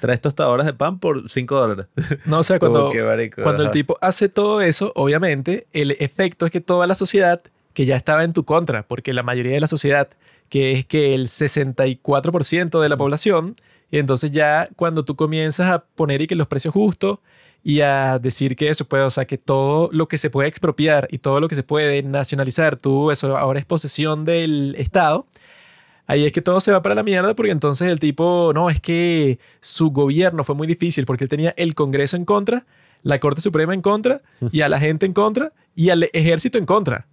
Tres tostadoras de pan por cinco dólares. No, o sea, cuando, que, marico, cuando el tipo hace todo eso, obviamente, el efecto es que toda la sociedad, que ya estaba en tu contra, porque la mayoría de la sociedad, que es que el 64% de la población, y entonces ya cuando tú comienzas a poner y que los precios justos y a decir que eso puede, o sea, que todo lo que se puede expropiar y todo lo que se puede nacionalizar, tú, eso ahora es posesión del Estado. Ahí es que todo se va para la mierda porque entonces el tipo, no, es que su gobierno fue muy difícil porque él tenía el Congreso en contra, la Corte Suprema en contra y a la gente en contra y al ejército en contra.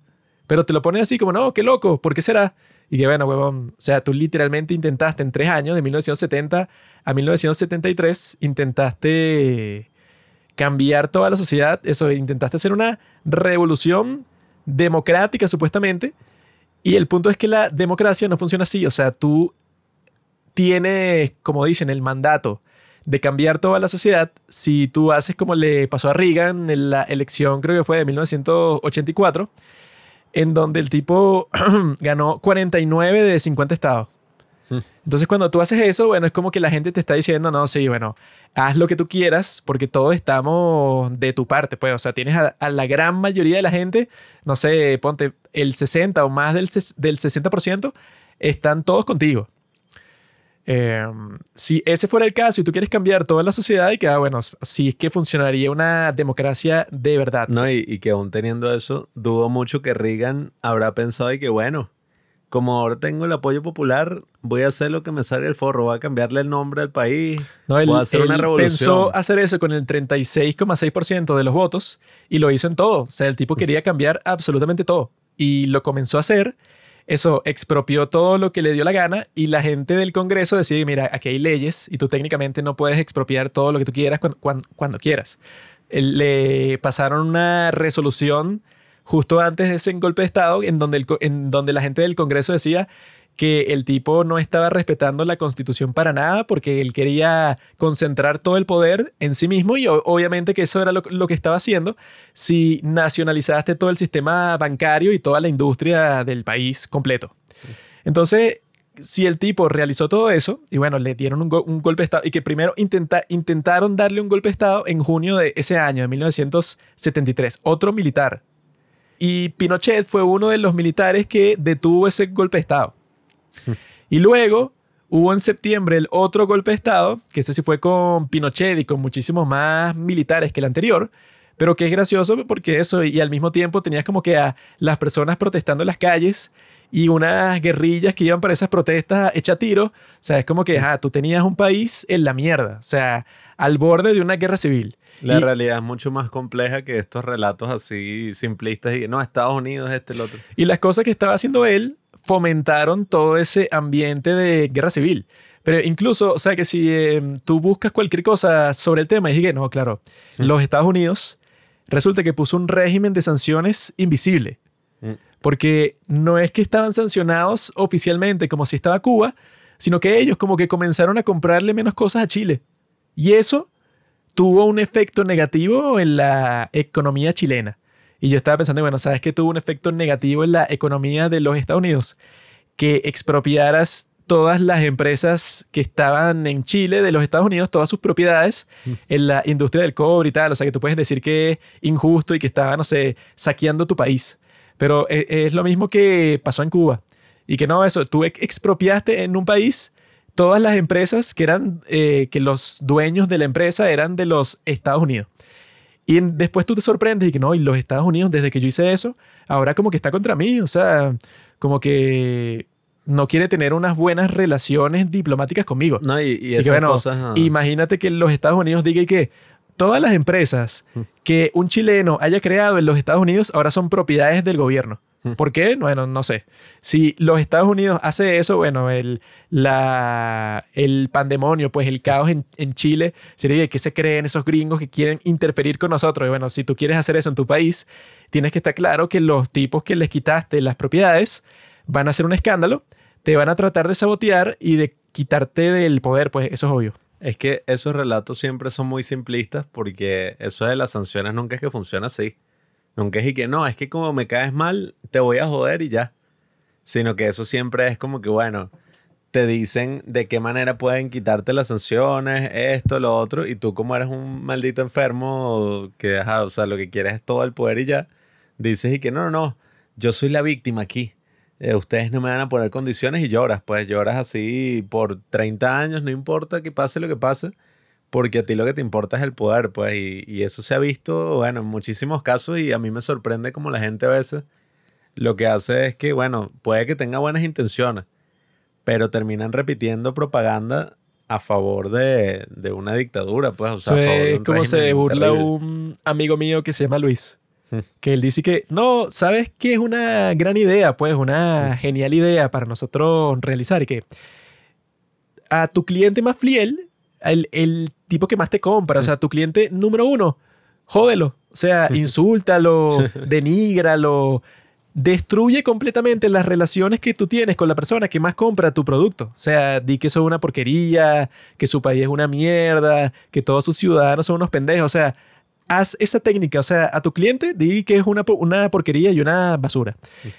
Pero te lo ponen así como, no, qué loco, ¿por qué será? Y que bueno, huevón, o sea, tú literalmente intentaste en tres años, de 1970 a 1973, intentaste cambiar toda la sociedad, eso, intentaste hacer una revolución democrática supuestamente, y el punto es que la democracia no funciona así, o sea, tú tienes, como dicen, el mandato de cambiar toda la sociedad si tú haces como le pasó a Reagan en la elección, creo que fue de 1984, en donde el tipo ganó 49 de 50 estados. Entonces, cuando tú haces eso, bueno, es como que la gente te está diciendo, no, sí, bueno, haz lo que tú quieras, porque todos estamos de tu parte, pues, o sea, tienes a, a la gran mayoría de la gente, no sé, ponte el 60 o más del, del 60%, están todos contigo. Eh, si ese fuera el caso y tú quieres cambiar toda la sociedad, y que, ah, bueno, si es que funcionaría una democracia de verdad. No, y, y que aún teniendo eso, dudo mucho que Reagan habrá pensado y que bueno, como ahora tengo el apoyo popular, voy a hacer lo que me salga el forro, voy a cambiarle el nombre al país, No, él, voy a hacer una él revolución. pensó hacer eso con el 36,6% de los votos y lo hizo en todo. O sea, el tipo quería cambiar absolutamente todo. Y lo comenzó a hacer. Eso expropió todo lo que le dio la gana y la gente del Congreso decide, mira, aquí hay leyes y tú técnicamente no puedes expropiar todo lo que tú quieras cuando, quieras. Él- le pasaron una resolución justo antes de ese golpe de Estado en donde, el en donde la gente del Congreso decía que el tipo no estaba respetando la constitución para nada porque él quería concentrar todo el poder en sí mismo y obviamente que eso era lo, que estaba haciendo si nacionalizaste todo el sistema bancario y toda la industria del país completo. Entonces, si el tipo realizó todo eso, y bueno, le dieron un golpe de Estado, y que primero intenta- intentaron darle un golpe de Estado en junio de ese año, de 1973, otro militar. Y Pinochet fue uno de los militares que detuvo ese golpe de Estado. Y luego hubo en septiembre el otro golpe de Estado, que ese sí fue con Pinochet y con muchísimos más militares que el anterior, pero que es gracioso porque eso, y al mismo tiempo tenías como que a las personas protestando en las calles y unas guerrillas que iban para esas protestas hecha tiro. O sea, es como que ah, tú tenías un país en la mierda, o sea, al borde de una guerra civil. La Y- realidad es mucho más compleja que estos relatos así simplistas y no, Estados Unidos, este, el otro. Y las cosas que estaba haciendo él fomentaron todo ese ambiente de guerra civil. Pero incluso, o sea, que si eh, tú buscas cualquier cosa sobre el tema, y dije, no, claro, los Estados Unidos resulta que puso un régimen de sanciones invisible. Mm. Porque no es que estaban sancionados oficialmente como si estaba Cuba, sino que ellos como que comenzaron a comprarle menos cosas a Chile. Y eso tuvo un efecto negativo en la economía chilena. Y yo estaba pensando, bueno, ¿sabes qué tuvo un efecto negativo en la economía de los Estados Unidos? Que expropiaras todas las empresas que estaban en Chile de los Estados Unidos, todas sus propiedades en la industria del cobre y tal. O sea, que tú puedes decir que es injusto y que estaba, no sé, saqueando tu país. Pero e- es lo mismo que pasó en Cuba. Y que no, eso, tú ex- expropiaste en un país todas las empresas que eran, eh, que los dueños de la empresa eran de los Estados Unidos. Y después tú te sorprendes y que no, y los Estados Unidos, desde que yo hice eso, ahora como que está contra mí. O sea, como que no quiere tener unas buenas relaciones diplomáticas conmigo. No, y, y Y que, esas bueno, cosas. ah, Imagínate que los Estados Unidos diga y que todas las empresas que un chileno haya creado en los Estados Unidos ahora son propiedades del gobierno. ¿Por qué? Bueno, no sé. Si los Estados Unidos hace eso, bueno, el, la, el pandemonio, pues el caos en, en Chile sería que se creen esos gringos que quieren interferir con nosotros. Y bueno, si tú quieres hacer eso en tu país, tienes que estar claro que los tipos que les quitaste las propiedades van a hacer un escándalo, te van a tratar de sabotear y de quitarte del poder, pues eso es obvio. Es que esos relatos siempre son muy simplistas porque eso de las sanciones nunca es que funciona así. Nunca es y que no, es que como me caes mal, te voy a joder y ya. Sino que eso siempre es como que, bueno, te dicen de qué manera pueden quitarte las sanciones, esto, lo otro, y tú como eres un maldito enfermo que, ajá, o sea, lo que quieres es todo el poder y ya, dices y que no, no, no, yo soy la víctima aquí. Eh, ustedes no me van a poner condiciones y lloras, pues lloras así por 30 años, no importa que pase lo que pase porque a ti lo que te importa es el poder, pues, y, eso se ha visto, bueno, en muchísimos casos y a mí me sorprende como la gente a veces lo que hace es que, bueno, puede que tenga buenas intenciones, pero terminan repitiendo propaganda a favor de, una dictadura, pues, o sea, es como se burla un amigo mío que se llama Luis, hmm. que él dice que, no, ¿sabes qué es una gran idea? Pues, una hmm. genial idea para nosotros realizar y que a tu cliente más fiel el, tipo que más te compra, o sea, tu cliente número uno, jódelo, o sea, insúltalo, denígralo, destruye completamente las relaciones que tú tienes con la persona que más compra tu producto. O sea, di que eso es una porquería, que su país es una mierda, que todos sus ciudadanos son unos pendejos, o sea, haz esa técnica, o sea, a tu cliente di que es una, una porquería y una basura.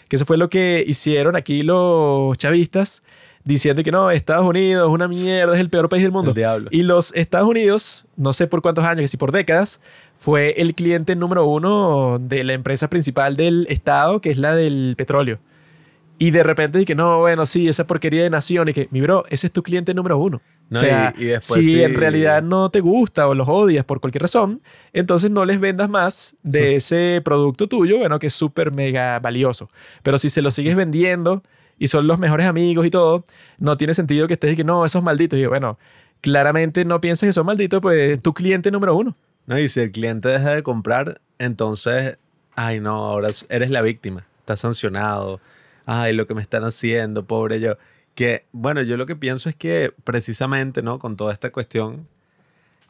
Que eso fue lo que hicieron aquí los chavistas diciendo que no, Estados Unidos es una mierda, es el peor país del mundo. Y los Estados Unidos, no sé por cuántos años, que si por décadas, fue el cliente número uno de la empresa principal del Estado, que es la del petróleo. Y de repente dije, no, bueno, sí, esa porquería de nación. Y que, mi bro, ese es tu cliente número uno. o sea, si en realidad no te gusta o los odias por cualquier razón, entonces no les vendas más de ese producto tuyo, bueno, que es súper mega valioso. Pero si se lo sigues vendiendo y son los mejores amigos y todo, no tiene sentido que estés y que no, esos malditos. Y bueno, claramente no pienses que son malditos, pues es tu cliente número uno. No, y si el cliente deja de comprar, entonces, ay no, ahora eres la víctima, estás sancionado, ay, lo que me están haciendo, pobre yo. Que, bueno, yo lo que pienso es que precisamente, ¿no? Con toda esta cuestión,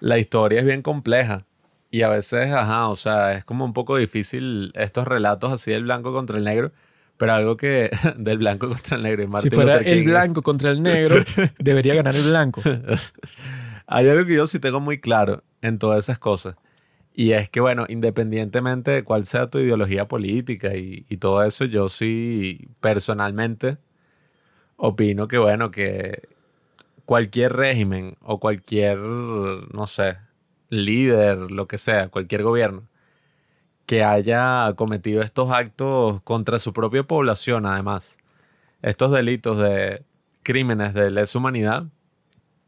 la historia es bien compleja. Y a veces, ajá, o sea, es como un poco difícil estos relatos así del blanco contra el negro, pero algo que del blanco contra el negro. si fuera el blanco contra el negro, debería ganar el blanco. Hay algo que yo sí tengo muy claro en todas esas cosas. Y es que, bueno, independientemente de cuál sea tu ideología política y, y todo eso, yo sí personalmente opino que, bueno, que cualquier régimen o cualquier, no sé, líder, lo que sea, cualquier gobierno, que haya cometido estos actos contra su propia población, además. Estos delitos de crímenes de lesa humanidad, o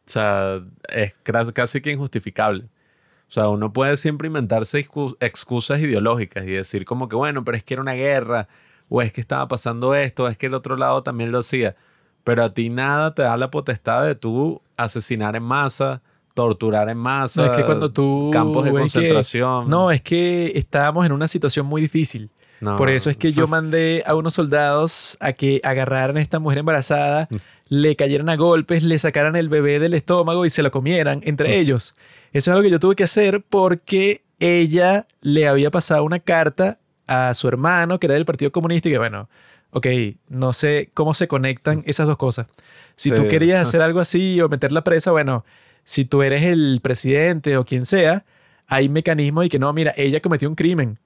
sea, es casi que injustificable. O sea, uno puede siempre inventarse excusas ideológicas y decir como que, bueno, pero es que era una guerra, o es que estaba pasando esto, o es que el otro lado también lo hacía. Pero a ti nada te da la potestad de tú asesinar en masa, torturar en masa. es que cuando tú. Campos de concentración. no, es que estábamos en una situación muy difícil. Por eso es que yo mandé a unos soldados a que agarraran a esta mujer embarazada, mm. le cayeran a golpes, le sacaran el bebé del estómago y se lo comieran entre mm. ellos. Eso es lo que yo tuve que hacer porque ella le había pasado una carta a su hermano, que era del Partido Comunista, y que bueno, ok, no sé cómo se conectan mm. esas dos cosas. Si tú querías hacer algo así o meter la presa, bueno, si tú eres el presidente o quien sea, hay mecanismos y que no, mira, ella cometió un crimen.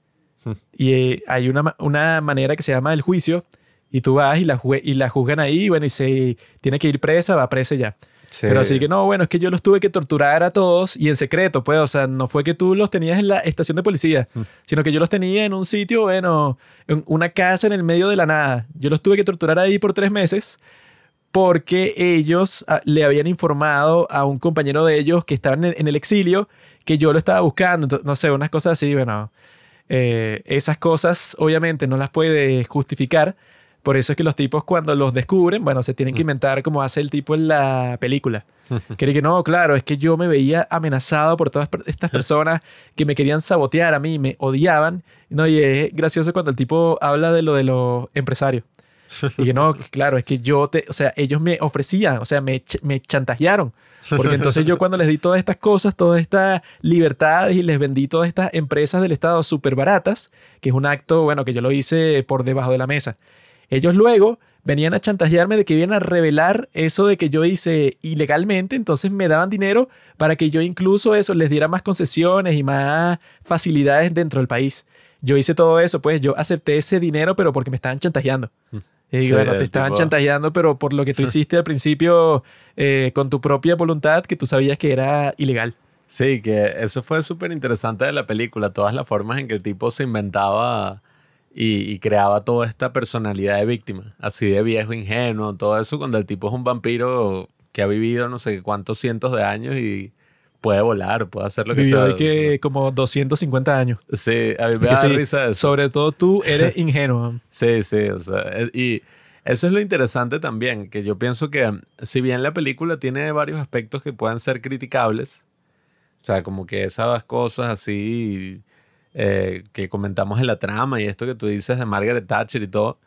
Hmm. y eh, hay una, una, manera que se llama el juicio y tú vas y la, y la juzgan ahí, bueno, y se tiene que ir presa, va presa ya. Pero así que no, bueno, es que yo los tuve que torturar a todos y en secreto, pues, o sea, no fue que tú los tenías en la estación de policía, hmm. sino que yo los tenía en un sitio, bueno, en una casa en el medio de la nada. Yo los tuve que torturar ahí por tres meses porque ellos ah, le habían informado a un compañero de ellos que estaba en el, exilio que yo lo estaba buscando. no sé, unas cosas así, bueno. Eh, esas cosas obviamente no las puede justificar Por eso es que los tipos cuando los descubren, bueno, se tienen que inventar como hace el tipo en la película. Que que no, claro, es que yo me veía amenazado por todas estas personas que me querían sabotear a mí, me odiaban. No, y es gracioso cuando el tipo habla de lo de los empresarios. Y que no, claro, es que yo, te, o sea, ellos me ofrecían, o sea, me, me chantajearon. Porque entonces yo cuando les di todas estas cosas, todas estas libertades y les vendí todas estas empresas del Estado súper baratas, que es un acto, bueno, que yo lo hice por debajo de la mesa. Ellos luego venían a chantajearme de que iban a revelar eso de que yo hice ilegalmente, entonces me daban dinero para que yo incluso eso les diera más concesiones y más facilidades dentro del país. Yo hice todo eso, pues yo acepté ese dinero, pero porque me estaban chantajeando. Y Sí, bueno, te estaban tipo- chantajeando, pero por lo que tú hiciste al principio eh, con tu propia voluntad, que tú sabías que era ilegal. Sí, que eso fue súper interesante de la película, todas las formas en que el tipo se inventaba y, y creaba toda esta personalidad de víctima, así de viejo ingenuo, todo eso cuando el tipo es un vampiro que ha vivido no sé cuántos cientos de años y puede volar, puede hacer lo que Vivió sea. ahí que como 250 años. Sí, a mí me da sí, risa eso. Sobre todo tú eres ingenuo. Sí, sí, o sea, y eso es lo interesante también, que yo pienso que mm, si bien la película tiene varios aspectos que pueden ser criticables, o sea, como que esas cosas así eh, que comentamos en la trama y esto que tú dices de Margaret Thatcher y todo,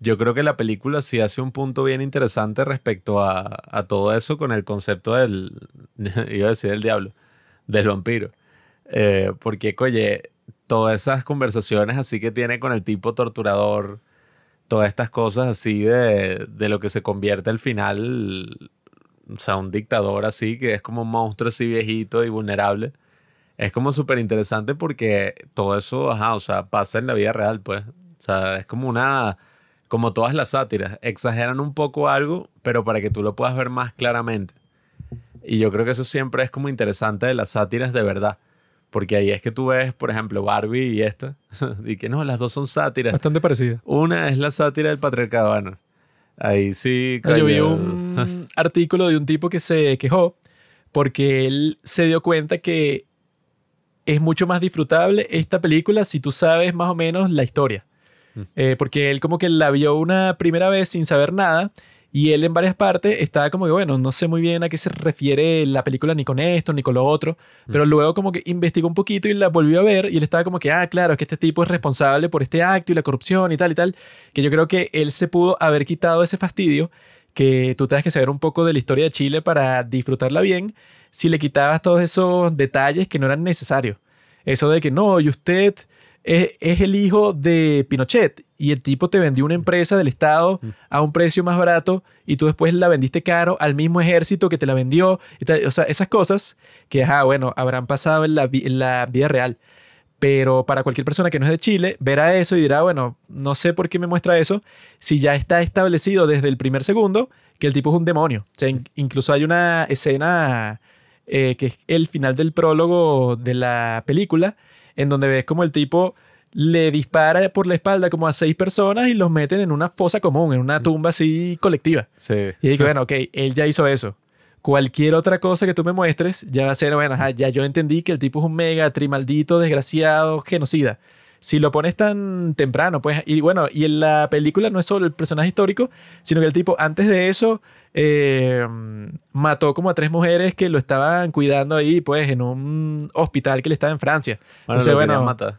yo creo que la película sí hace un punto bien interesante respecto a, a todo eso con el concepto del, iba a decir del diablo, del vampiro. Eh, porque, oye, todas esas conversaciones así que tiene con el tipo torturador, todas estas cosas así de, de lo que se convierte al final, o sea, un dictador así, que es como un monstruo así viejito y vulnerable. Es como súper interesante porque todo eso, ajá, o sea, pasa en la vida real, pues. O sea, es como una, como todas las sátiras, exageran un poco algo, pero para que tú lo puedas ver más claramente. Y yo creo que eso siempre es como interesante de las sátiras de verdad. Porque ahí es que tú ves, por ejemplo, Barbie y esta, y que no, las dos son sátiras. Bastante parecido. Una es la sátira del patriarcado. Bueno, ahí sí. Yo vi un artículo de un tipo que se quejó porque él se dio cuenta que es mucho más disfrutable esta película si tú sabes más o menos la historia. Mm. Eh, porque él como que la vio una primera vez sin saber nada y él en varias partes estaba como que, bueno, no sé muy bien a qué se refiere la película ni con esto ni con lo otro, pero luego como que investigó un poquito y la volvió a ver y él estaba como que, ah, claro, es que este tipo es responsable por este acto y la corrupción y tal y tal, que yo creo que él se pudo haber quitado ese fastidio que tú tengas que saber un poco de la historia de Chile para disfrutarla bien si le quitabas todos esos detalles que no eran necesarios. Eso de que no, y usted es, es el hijo de Pinochet y el tipo te vendió una empresa del Estado a un precio más barato y tú después la vendiste caro al mismo ejército que te la vendió. O sea, esas cosas que, ajá, bueno, habrán pasado en la, vi- en la vida real. Pero para cualquier persona que no es de Chile, verá eso y dirá, bueno, no sé por qué me muestra eso, si ya está establecido desde el primer segundo que el tipo es un demonio. O sea, in- incluso hay una escena eh, que es el final del prólogo de la película, en donde ves como el tipo le dispara por la espalda como a seis personas y los meten en una fosa común, en una tumba así colectiva. Sí. Y digo, bueno, ok, él ya hizo eso. Cualquier otra cosa que tú me muestres ya va a ser, bueno, ajá, ya yo entendí que el tipo es un mega trimaldito, desgraciado, genocida. Si lo pones tan temprano, pues, y bueno, y en la película no es solo el personaje histórico, sino que el tipo antes de eso eh, mató como a tres mujeres que lo estaban cuidando ahí, pues, en un hospital que le estaba en Francia. Bueno, Entonces,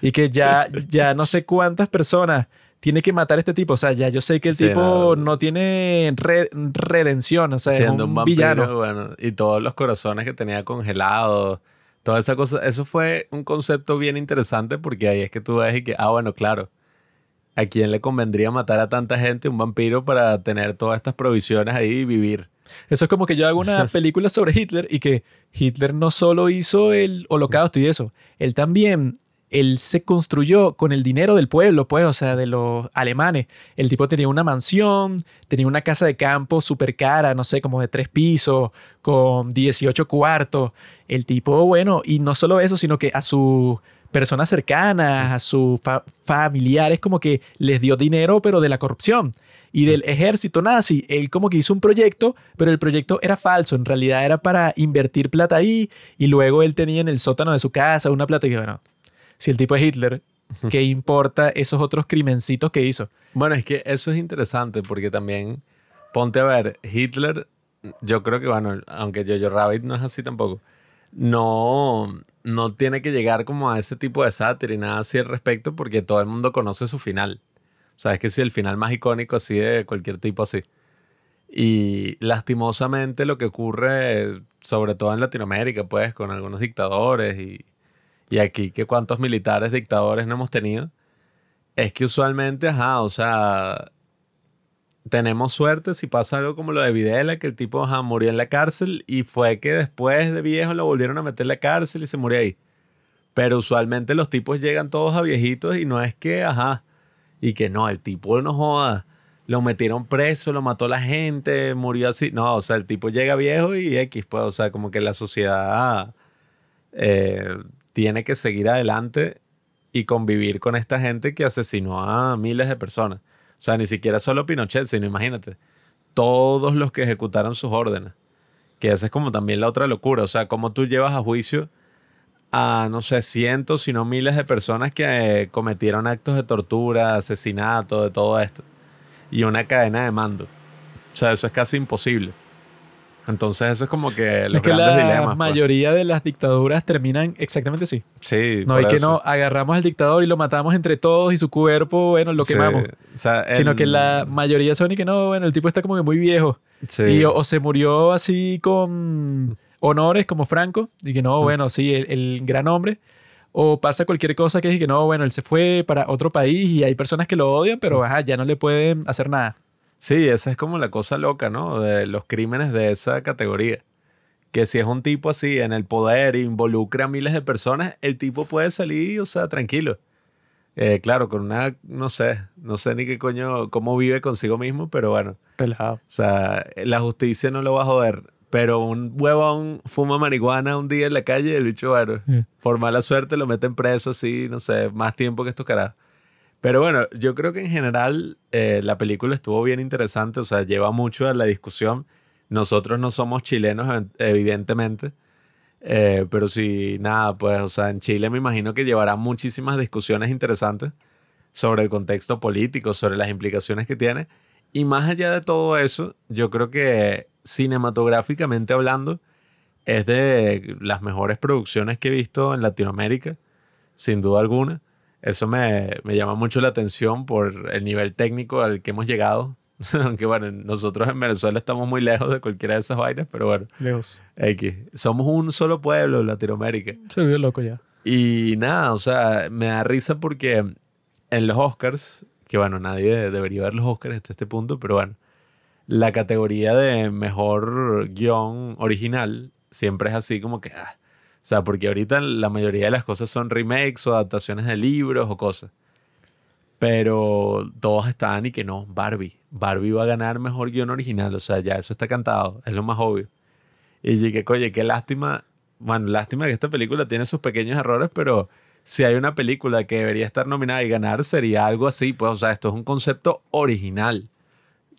y que ya, ya no sé cuántas personas tiene que matar a este tipo. O sea, ya yo sé que el Sí, tipo no. no, tiene re- redención. O sea, Siendo es un un, vampiro, villano. bueno, y todos los corazones que tenía congelados, toda esa cosa, eso fue un concepto bien interesante porque ahí es que tú ves y que, ah, bueno, claro, ¿a quién le convendría matar a tanta gente, un vampiro, para tener todas estas provisiones ahí y vivir? Eso es como que yo hago una película sobre Hitler y que Hitler no solo hizo el holocausto y eso, él también, él se construyó con el dinero del pueblo, pues, o sea, de los alemanes. El tipo tenía una mansión, tenía una casa de campo súper cara, no sé, como de tres pisos, con 18 cuartos. El tipo, bueno, y no solo eso, sino que a sus personas cercanas, a sus fa- familiares, como que les dio dinero, pero de la corrupción y del ejército nazi. Él como que hizo un proyecto, pero el proyecto era falso. En realidad era para invertir plata ahí y luego él tenía en el sótano de su casa una plata que, bueno, si el tipo es Hitler, ¿qué importa esos otros crimencitos que hizo? Bueno, es que eso es interesante porque también, ponte a ver, Hitler, yo creo que, bueno, aunque Jojo Rabbit no es así tampoco, no, no tiene que llegar como a ese tipo de sátira y nada así al respecto porque todo el mundo conoce su final. O sea, es que si el final más icónico así de cualquier tipo así. Y lastimosamente lo que ocurre, sobre todo en Latinoamérica, pues, con algunos dictadores y, y aquí que cuántos militares dictadores no hemos tenido, es que usualmente, ajá, o sea, tenemos suerte si pasa algo como lo de Videla, que el tipo ajá, murió en la cárcel y fue que después de viejo lo volvieron a meter en la cárcel y se murió ahí. Pero usualmente los tipos llegan todos a viejitos y no es que, ajá, y que no, el tipo no joda, lo metieron preso, lo mató la gente, murió así. No, o sea, el tipo llega viejo y X, pues, o sea, como que la sociedad eh, tiene que seguir adelante y convivir con esta gente que asesinó a miles de personas. O sea, ni siquiera solo Pinochet, sino imagínate, todos los que ejecutaron sus órdenes. Que esa es como también la otra locura. O sea, cómo tú llevas a juicio a, no sé, cientos, sino miles de personas que cometieron actos de tortura, asesinato, de todo esto. Y una cadena de mando. O sea, eso es casi imposible. Entonces eso es como que los es que grandes la dilemas. pues. mayoría de las dictaduras terminan exactamente así. Sí, No hay que no agarramos al dictador y lo matamos entre todos y su cuerpo, bueno, lo Sí, quemamos. o sea, Sino el- que la mayoría son y que no, bueno, el tipo está como que muy viejo. sí. Y o, o se murió así con honores como Franco, y que no, bueno, sí, el, el gran hombre. O pasa cualquier cosa que es que no, bueno, él se fue para otro país y hay personas que lo odian, pero ajá, ya no le pueden hacer nada. Sí, esa es como la cosa loca, ¿no? De los crímenes de esa categoría. Que si es un tipo así en el poder, involucra a miles de personas, el tipo puede salir, o sea, tranquilo. Eh, claro, con una, no sé, no sé ni qué coño, cómo vive consigo mismo, pero bueno, Relajado. o sea, la justicia no lo va a joder. Pero un huevón fuma marihuana un día en la calle y el bicho, bueno, por mala suerte lo meten preso así, no sé, más tiempo que estos carajos. Pero bueno, yo creo que en general eh, la película estuvo bien interesante, o sea, lleva mucho a la discusión. Nosotros no somos chilenos, ev- evidentemente, eh, pero sí, nada, pues, o sea, en Chile me imagino que llevará muchísimas discusiones interesantes sobre el contexto político, sobre las implicaciones que tiene. Y más allá de todo eso, yo creo que cinematográficamente hablando, es de las mejores producciones que he visto en Latinoamérica, sin duda alguna. Eso me, me llama mucho la atención por el nivel técnico al que hemos llegado. Aunque bueno, nosotros en Venezuela estamos muy lejos de cualquiera de esas vainas, pero bueno, Lejos. X. Somos un solo pueblo, Latinoamérica. Se volvió loco ya. Y nada, o sea, me da risa porque en los Oscars, que bueno, nadie debería ver los Oscars hasta este punto, pero bueno, la categoría de mejor guion original siempre es así como que, ah, o sea, porque ahorita la mayoría de las cosas son remakes o adaptaciones de libros o cosas. Pero todos estaban y que no, Barbie. Barbie va a ganar mejor guion original, o sea, ya eso está cantado, es lo más obvio. Y dije, oye, qué lástima. Bueno, lástima que esta película tiene sus pequeños errores, pero si hay una película que debería estar nominada y ganar, sería algo así. Pues, o sea, esto es un concepto original.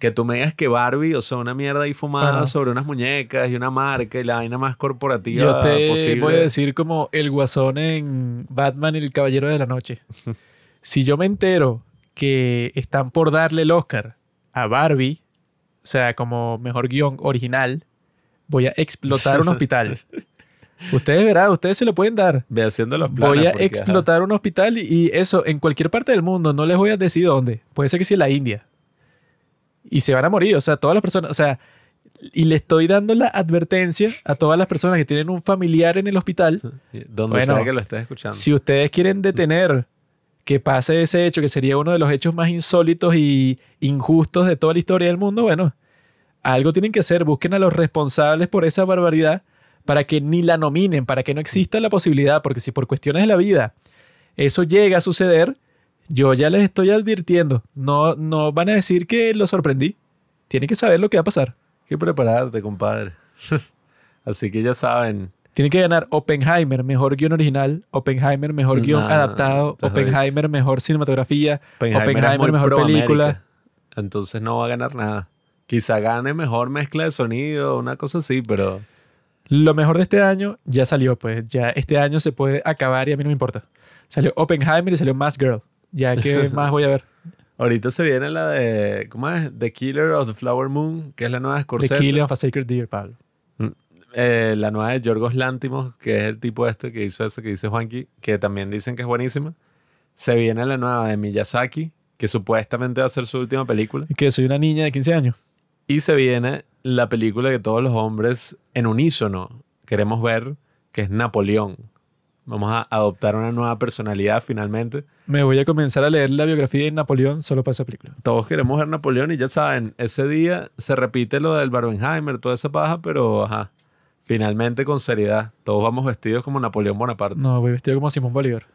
Que tú me digas que Barbie, o sea, una mierda ahí fumada Ajá. sobre unas muñecas y una marca y la vaina más corporativa Yo te posible. voy a decir como el guasón en Batman y el Caballero de la Noche. si yo me entero que están por darle el Oscar a Barbie, o sea, como mejor guion original, voy a explotar un hospital. Ustedes verán, ustedes se lo pueden dar. Ve haciendo los planes. Voy a porque, ajá. explotar un hospital y, y eso en cualquier parte del mundo. No les voy a decir dónde. Puede ser que sí en la India. Y se van a morir. O sea, todas las personas. O sea, y le estoy dando la advertencia a todas las personas que tienen un familiar en el hospital. Donde Bueno, sea que lo estés escuchando. Si ustedes quieren detener que pase ese hecho, que sería uno de los hechos más insólitos y injustos de toda la historia del mundo, bueno, algo tienen que hacer. Busquen a los responsables por esa barbaridad para que ni la nominen, para que no exista la posibilidad, porque si por cuestiones de la vida eso llega a suceder, yo ya les estoy advirtiendo, no, no van a decir que lo sorprendí. Tienen que saber lo que va a pasar. Hay que prepararte, compadre. Así que ya saben. Tienen que ganar Oppenheimer, mejor guion original, Oppenheimer, mejor guion Nah, adaptado, estás Oppenheimer, mejor cinematografía, Oppenheimer, mejor película. América. Entonces no va a ganar nada. Quizá gane mejor mezcla de sonido, una cosa así, pero Lo mejor de este año ya salió, pues ya este año se puede acabar y a mí no me importa. Salió Oppenheimer y salió Mass Girl. Ya que más voy a ver. Ahorita se viene la de, ¿cómo es? The Killer of the Flower Moon, que es la nueva de The Scorsese. Killing of a Sacred Deer, Pablo. Eh, la nueva de Yorgos Lántimos, que es el tipo este que hizo eso que dice Juanqui, que también dicen que es buenísima. Se viene la nueva de Miyazaki, que supuestamente va a ser su última película. Y que soy una niña de 15 años. Y se viene la película que todos los hombres en unísono queremos ver, que es Napoleón. Vamos a adoptar una nueva personalidad finalmente. Me voy a comenzar a leer la biografía de Napoleón solo para esa película. Todos queremos ver Napoleón y ya saben, ese día se repite lo del Barbenheimer, toda esa paja, pero ajá, finalmente con seriedad. Todos vamos vestidos como Napoleón Bonaparte. No, voy vestido como Simón Bolívar.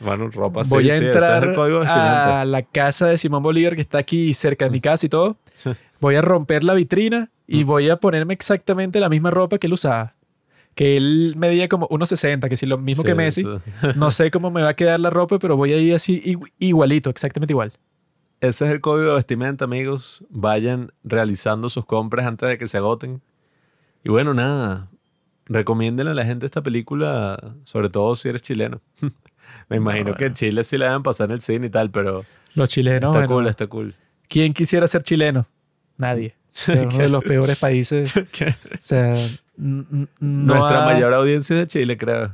Bueno, ropa voy a sí, ese entrar es a la casa de Simón Bolívar que está aquí cerca de mi casa y todo. Voy a romper la vitrina y voy a ponerme exactamente la misma ropa que él usaba. Que él medía como 1,60, que si lo mismo que Sí, Messi. sí. No sé cómo me va a quedar la ropa, pero voy a ir así igu- igualito, exactamente igual. Ese es el código de vestimenta, amigos. Vayan realizando sus compras antes de que se agoten. Y bueno, nada. Recomiéndenle a la gente esta película, sobre todo si eres chileno. Me imagino que en Chile sí la deben pasar en el cine y tal, pero Los chilenos, está bueno, cool, está cool. ¿quién quisiera ser chileno? Nadie. Es uno de los peores países. O sea, no Nuestra ha- mayor audiencia es de Chile, creo,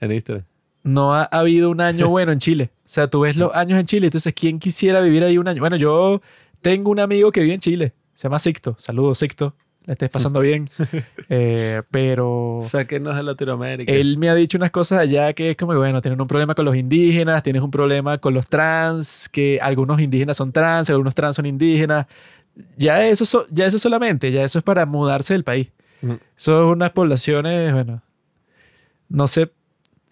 en Instagram. no ha habido un año bueno en Chile. O sea, tú ves los años en Chile, entonces, ¿quién quisiera vivir ahí un año? Bueno, yo tengo un amigo que vive en Chile, se llama Sixto. Saludos, Sixto. La estés pasando bien. Eh, pero Sáquenos de Latinoamérica. él me ha dicho unas cosas allá que es como, bueno, tienen un problema con los indígenas, tienes un problema con los trans, que algunos indígenas son trans, algunos trans son indígenas. Ya eso, so- ya eso solamente, ya eso es para mudarse del país. Mm. Son unas poblaciones, bueno, no sé,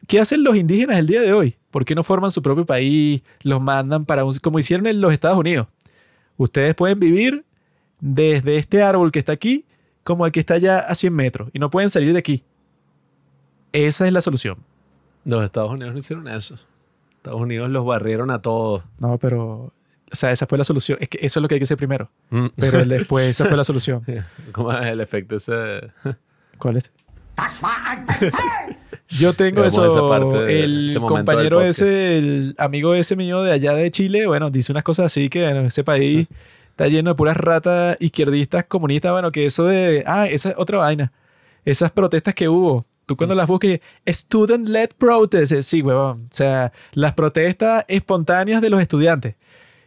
¿qué hacen los indígenas el día de hoy? ¿Por qué no forman su propio país? Los mandan para un, como hicieron en los Estados Unidos. Ustedes pueden vivir desde este árbol que está aquí como el que está allá a 100 metros y no pueden salir de aquí. Esa es la solución. Los Estados Unidos no hicieron eso. Estados Unidos los barrieron a todos. No, pero, o sea, esa fue la solución. Es que eso es lo que hay que hacer primero. Mm. Pero el después, esa fue la solución. ¿Cómo es el efecto ese? ¿Cuál es? Yo tengo Digamos, eso. esa parte de- el ese compañero ese, el amigo ese mío de allá de Chile, bueno, dice unas cosas así que bueno, ese país está lleno de puras ratas izquierdistas, comunistas. Bueno, que eso de. Ah, esa es otra vaina. Esas protestas que hubo. Tú cuando las busques, student-led protests. Sí, huevón. O sea, las protestas espontáneas de los estudiantes.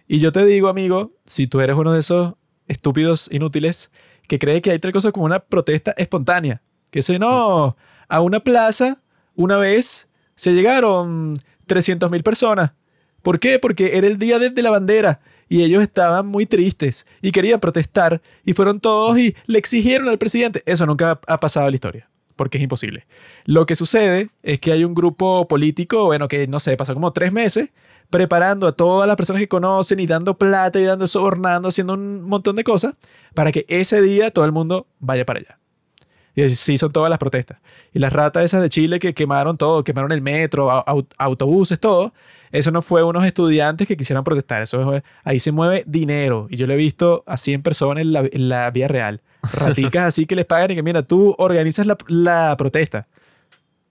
Y yo te digo, amigo, si tú eres uno de esos estúpidos inútiles que cree que hay tal cosa como una protesta espontánea, que eso no, a una plaza una vez se llegaron 300 mil personas. ¿Por qué? Porque era el día de, la bandera y ellos estaban muy tristes y querían protestar y fueron todos y le exigieron al presidente. Eso nunca ha pasado en la historia porque es imposible. Lo que sucede es que hay un grupo político, bueno, que no sé, pasó como tres meses preparando a todas las personas que conocen y dando plata y dando sobornando, haciendo un montón de cosas para que ese día todo el mundo vaya para allá. Y así son todas las protestas. Y las ratas esas de Chile que quemaron todo, quemaron el metro, au- au- autobuses, todo, eso no fue unos estudiantes que quisieran protestar. Eso es- ahí se mueve dinero. Y yo lo he visto a 100 personas en la, en la vía real. Raticas así que les pagan y que, mira, tú organizas la, la protesta.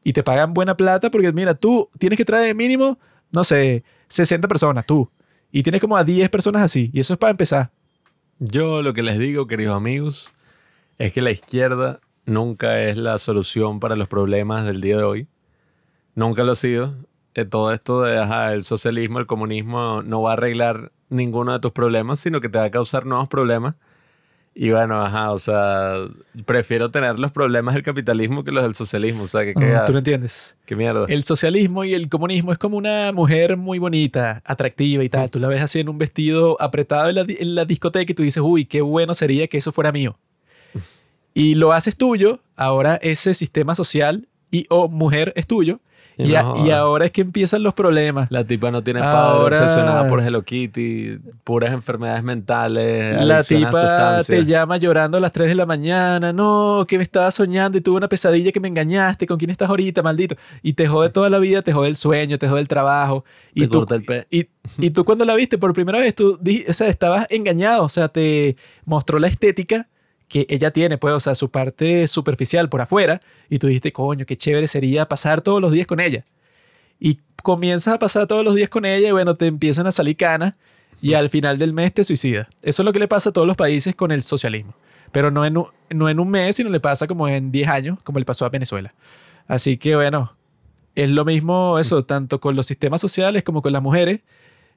Y te pagan buena plata porque, mira, tú tienes que traer mínimo, no sé, 60 personas, tú. Y tienes como a 10 personas así. Y eso es para empezar. Yo lo que les digo, queridos amigos, es que la izquierda nunca es la solución para los problemas del día de hoy. Nunca lo ha sido. Eh, todo esto de ajá, el socialismo, el comunismo, no va a arreglar ninguno de tus problemas, sino que te va a causar nuevos problemas. Y bueno, ajá, o sea, prefiero tener los problemas del capitalismo que los del socialismo. O sea, que Ah, queda, tú no entiendes. qué mierda. El socialismo y el comunismo es como una mujer muy bonita, atractiva y tal. Tú la ves así en un vestido apretado en la, en la discoteca y tú dices, uy, qué bueno sería que eso fuera mío. Y lo haces tuyo, ahora ese sistema social y o mujer es tuyo. Y a- y ahora es que empiezan los problemas. La tipa no tiene padre, Ahora- obsesionada por Hello Kitty, puras enfermedades mentales, La tipa te llama llorando a las 3 de la mañana. No, que me estaba soñando y tuve una pesadilla que me engañaste. ¿Con quién estás ahorita, maldito? Y te jode toda la vida, te jode el sueño, te jode el trabajo. Y Te tú, corta el pe- y, y tú cuando la viste por primera vez, tú o sea, estabas engañado. O sea, te mostró la estética que ella tiene, pues, o sea, su parte superficial por afuera, y tú dijiste, coño, qué chévere sería pasar todos los días con ella. Y comienzas a pasar todos los días con ella y bueno, te empiezan a salir canas y al final del mes te suicidas. Eso es lo que le pasa a todos los países con el socialismo. Pero no en un, no en un mes, sino le pasa como en 10 años, como le pasó a Venezuela. Así que bueno, es lo mismo eso, tanto con los sistemas sociales como con las mujeres.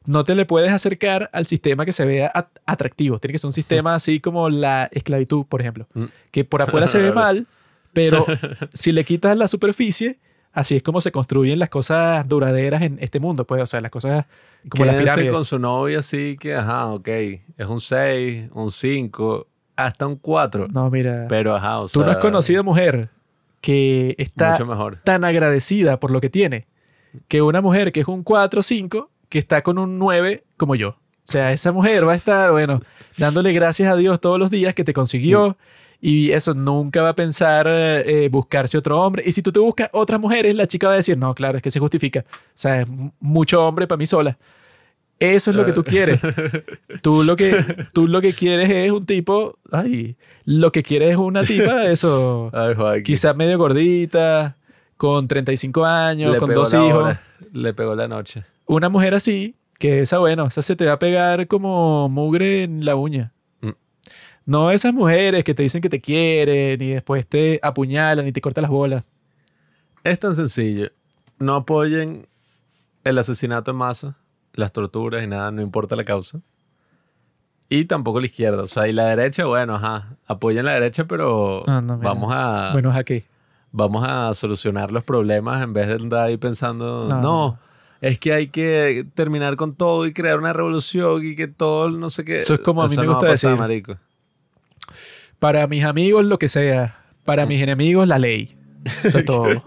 No te le puedes acercar al sistema que se vea at- atractivo. Tiene que ser un sistema así como la esclavitud, por ejemplo. Mm. Que por afuera se ve mal, pero si le quitas la superficie, así es como se construyen las cosas duraderas en este mundo. Pues, o sea, las cosas como las Quédense pirámides. con su novia así que, ajá, ok, es un 6, un 5, hasta un 4. No, mira. Pero, ajá, o Tú no sea, has conocido mujer que está mejor. tan agradecida por lo que tiene que una mujer que es un 4 o 5 que está con un 9 como yo. O sea, esa mujer va a estar, bueno, dándole gracias a Dios todos los días que te consiguió y eso nunca va a pensar eh, buscarse otro hombre. Y si tú te buscas otras mujeres, la chica va a decir, no, claro, es que se justifica. O sea, es mucho hombre para mí sola. Eso es lo que tú quieres. Tú lo que, tú lo que quieres es un tipo, ay, lo que quieres es una tipa, eso, quizás medio gordita, con 35 años, Le con dos hijos. hora, le pegó la noche. Una mujer así, que esa, bueno, esa se te va a pegar como mugre en la uña. Mm. No esas mujeres que te dicen que te quieren y después te apuñalan y te cortan las bolas. Es tan sencillo. No apoyen el asesinato en masa, las torturas y nada, no importa la causa. Y tampoco la izquierda. O sea, y la derecha, bueno, ajá. Apoyen la derecha, pero Ah, no, vamos a Bueno, ¿a qué? vamos a solucionar los problemas en vez de andar ahí pensando, no. Es que hay que terminar con todo y crear una revolución y que todo, no sé qué. Eso es como a mí me no gusta pasar, decir. marico. Para mis amigos, lo que sea. Para mis enemigos, la ley. Eso es todo.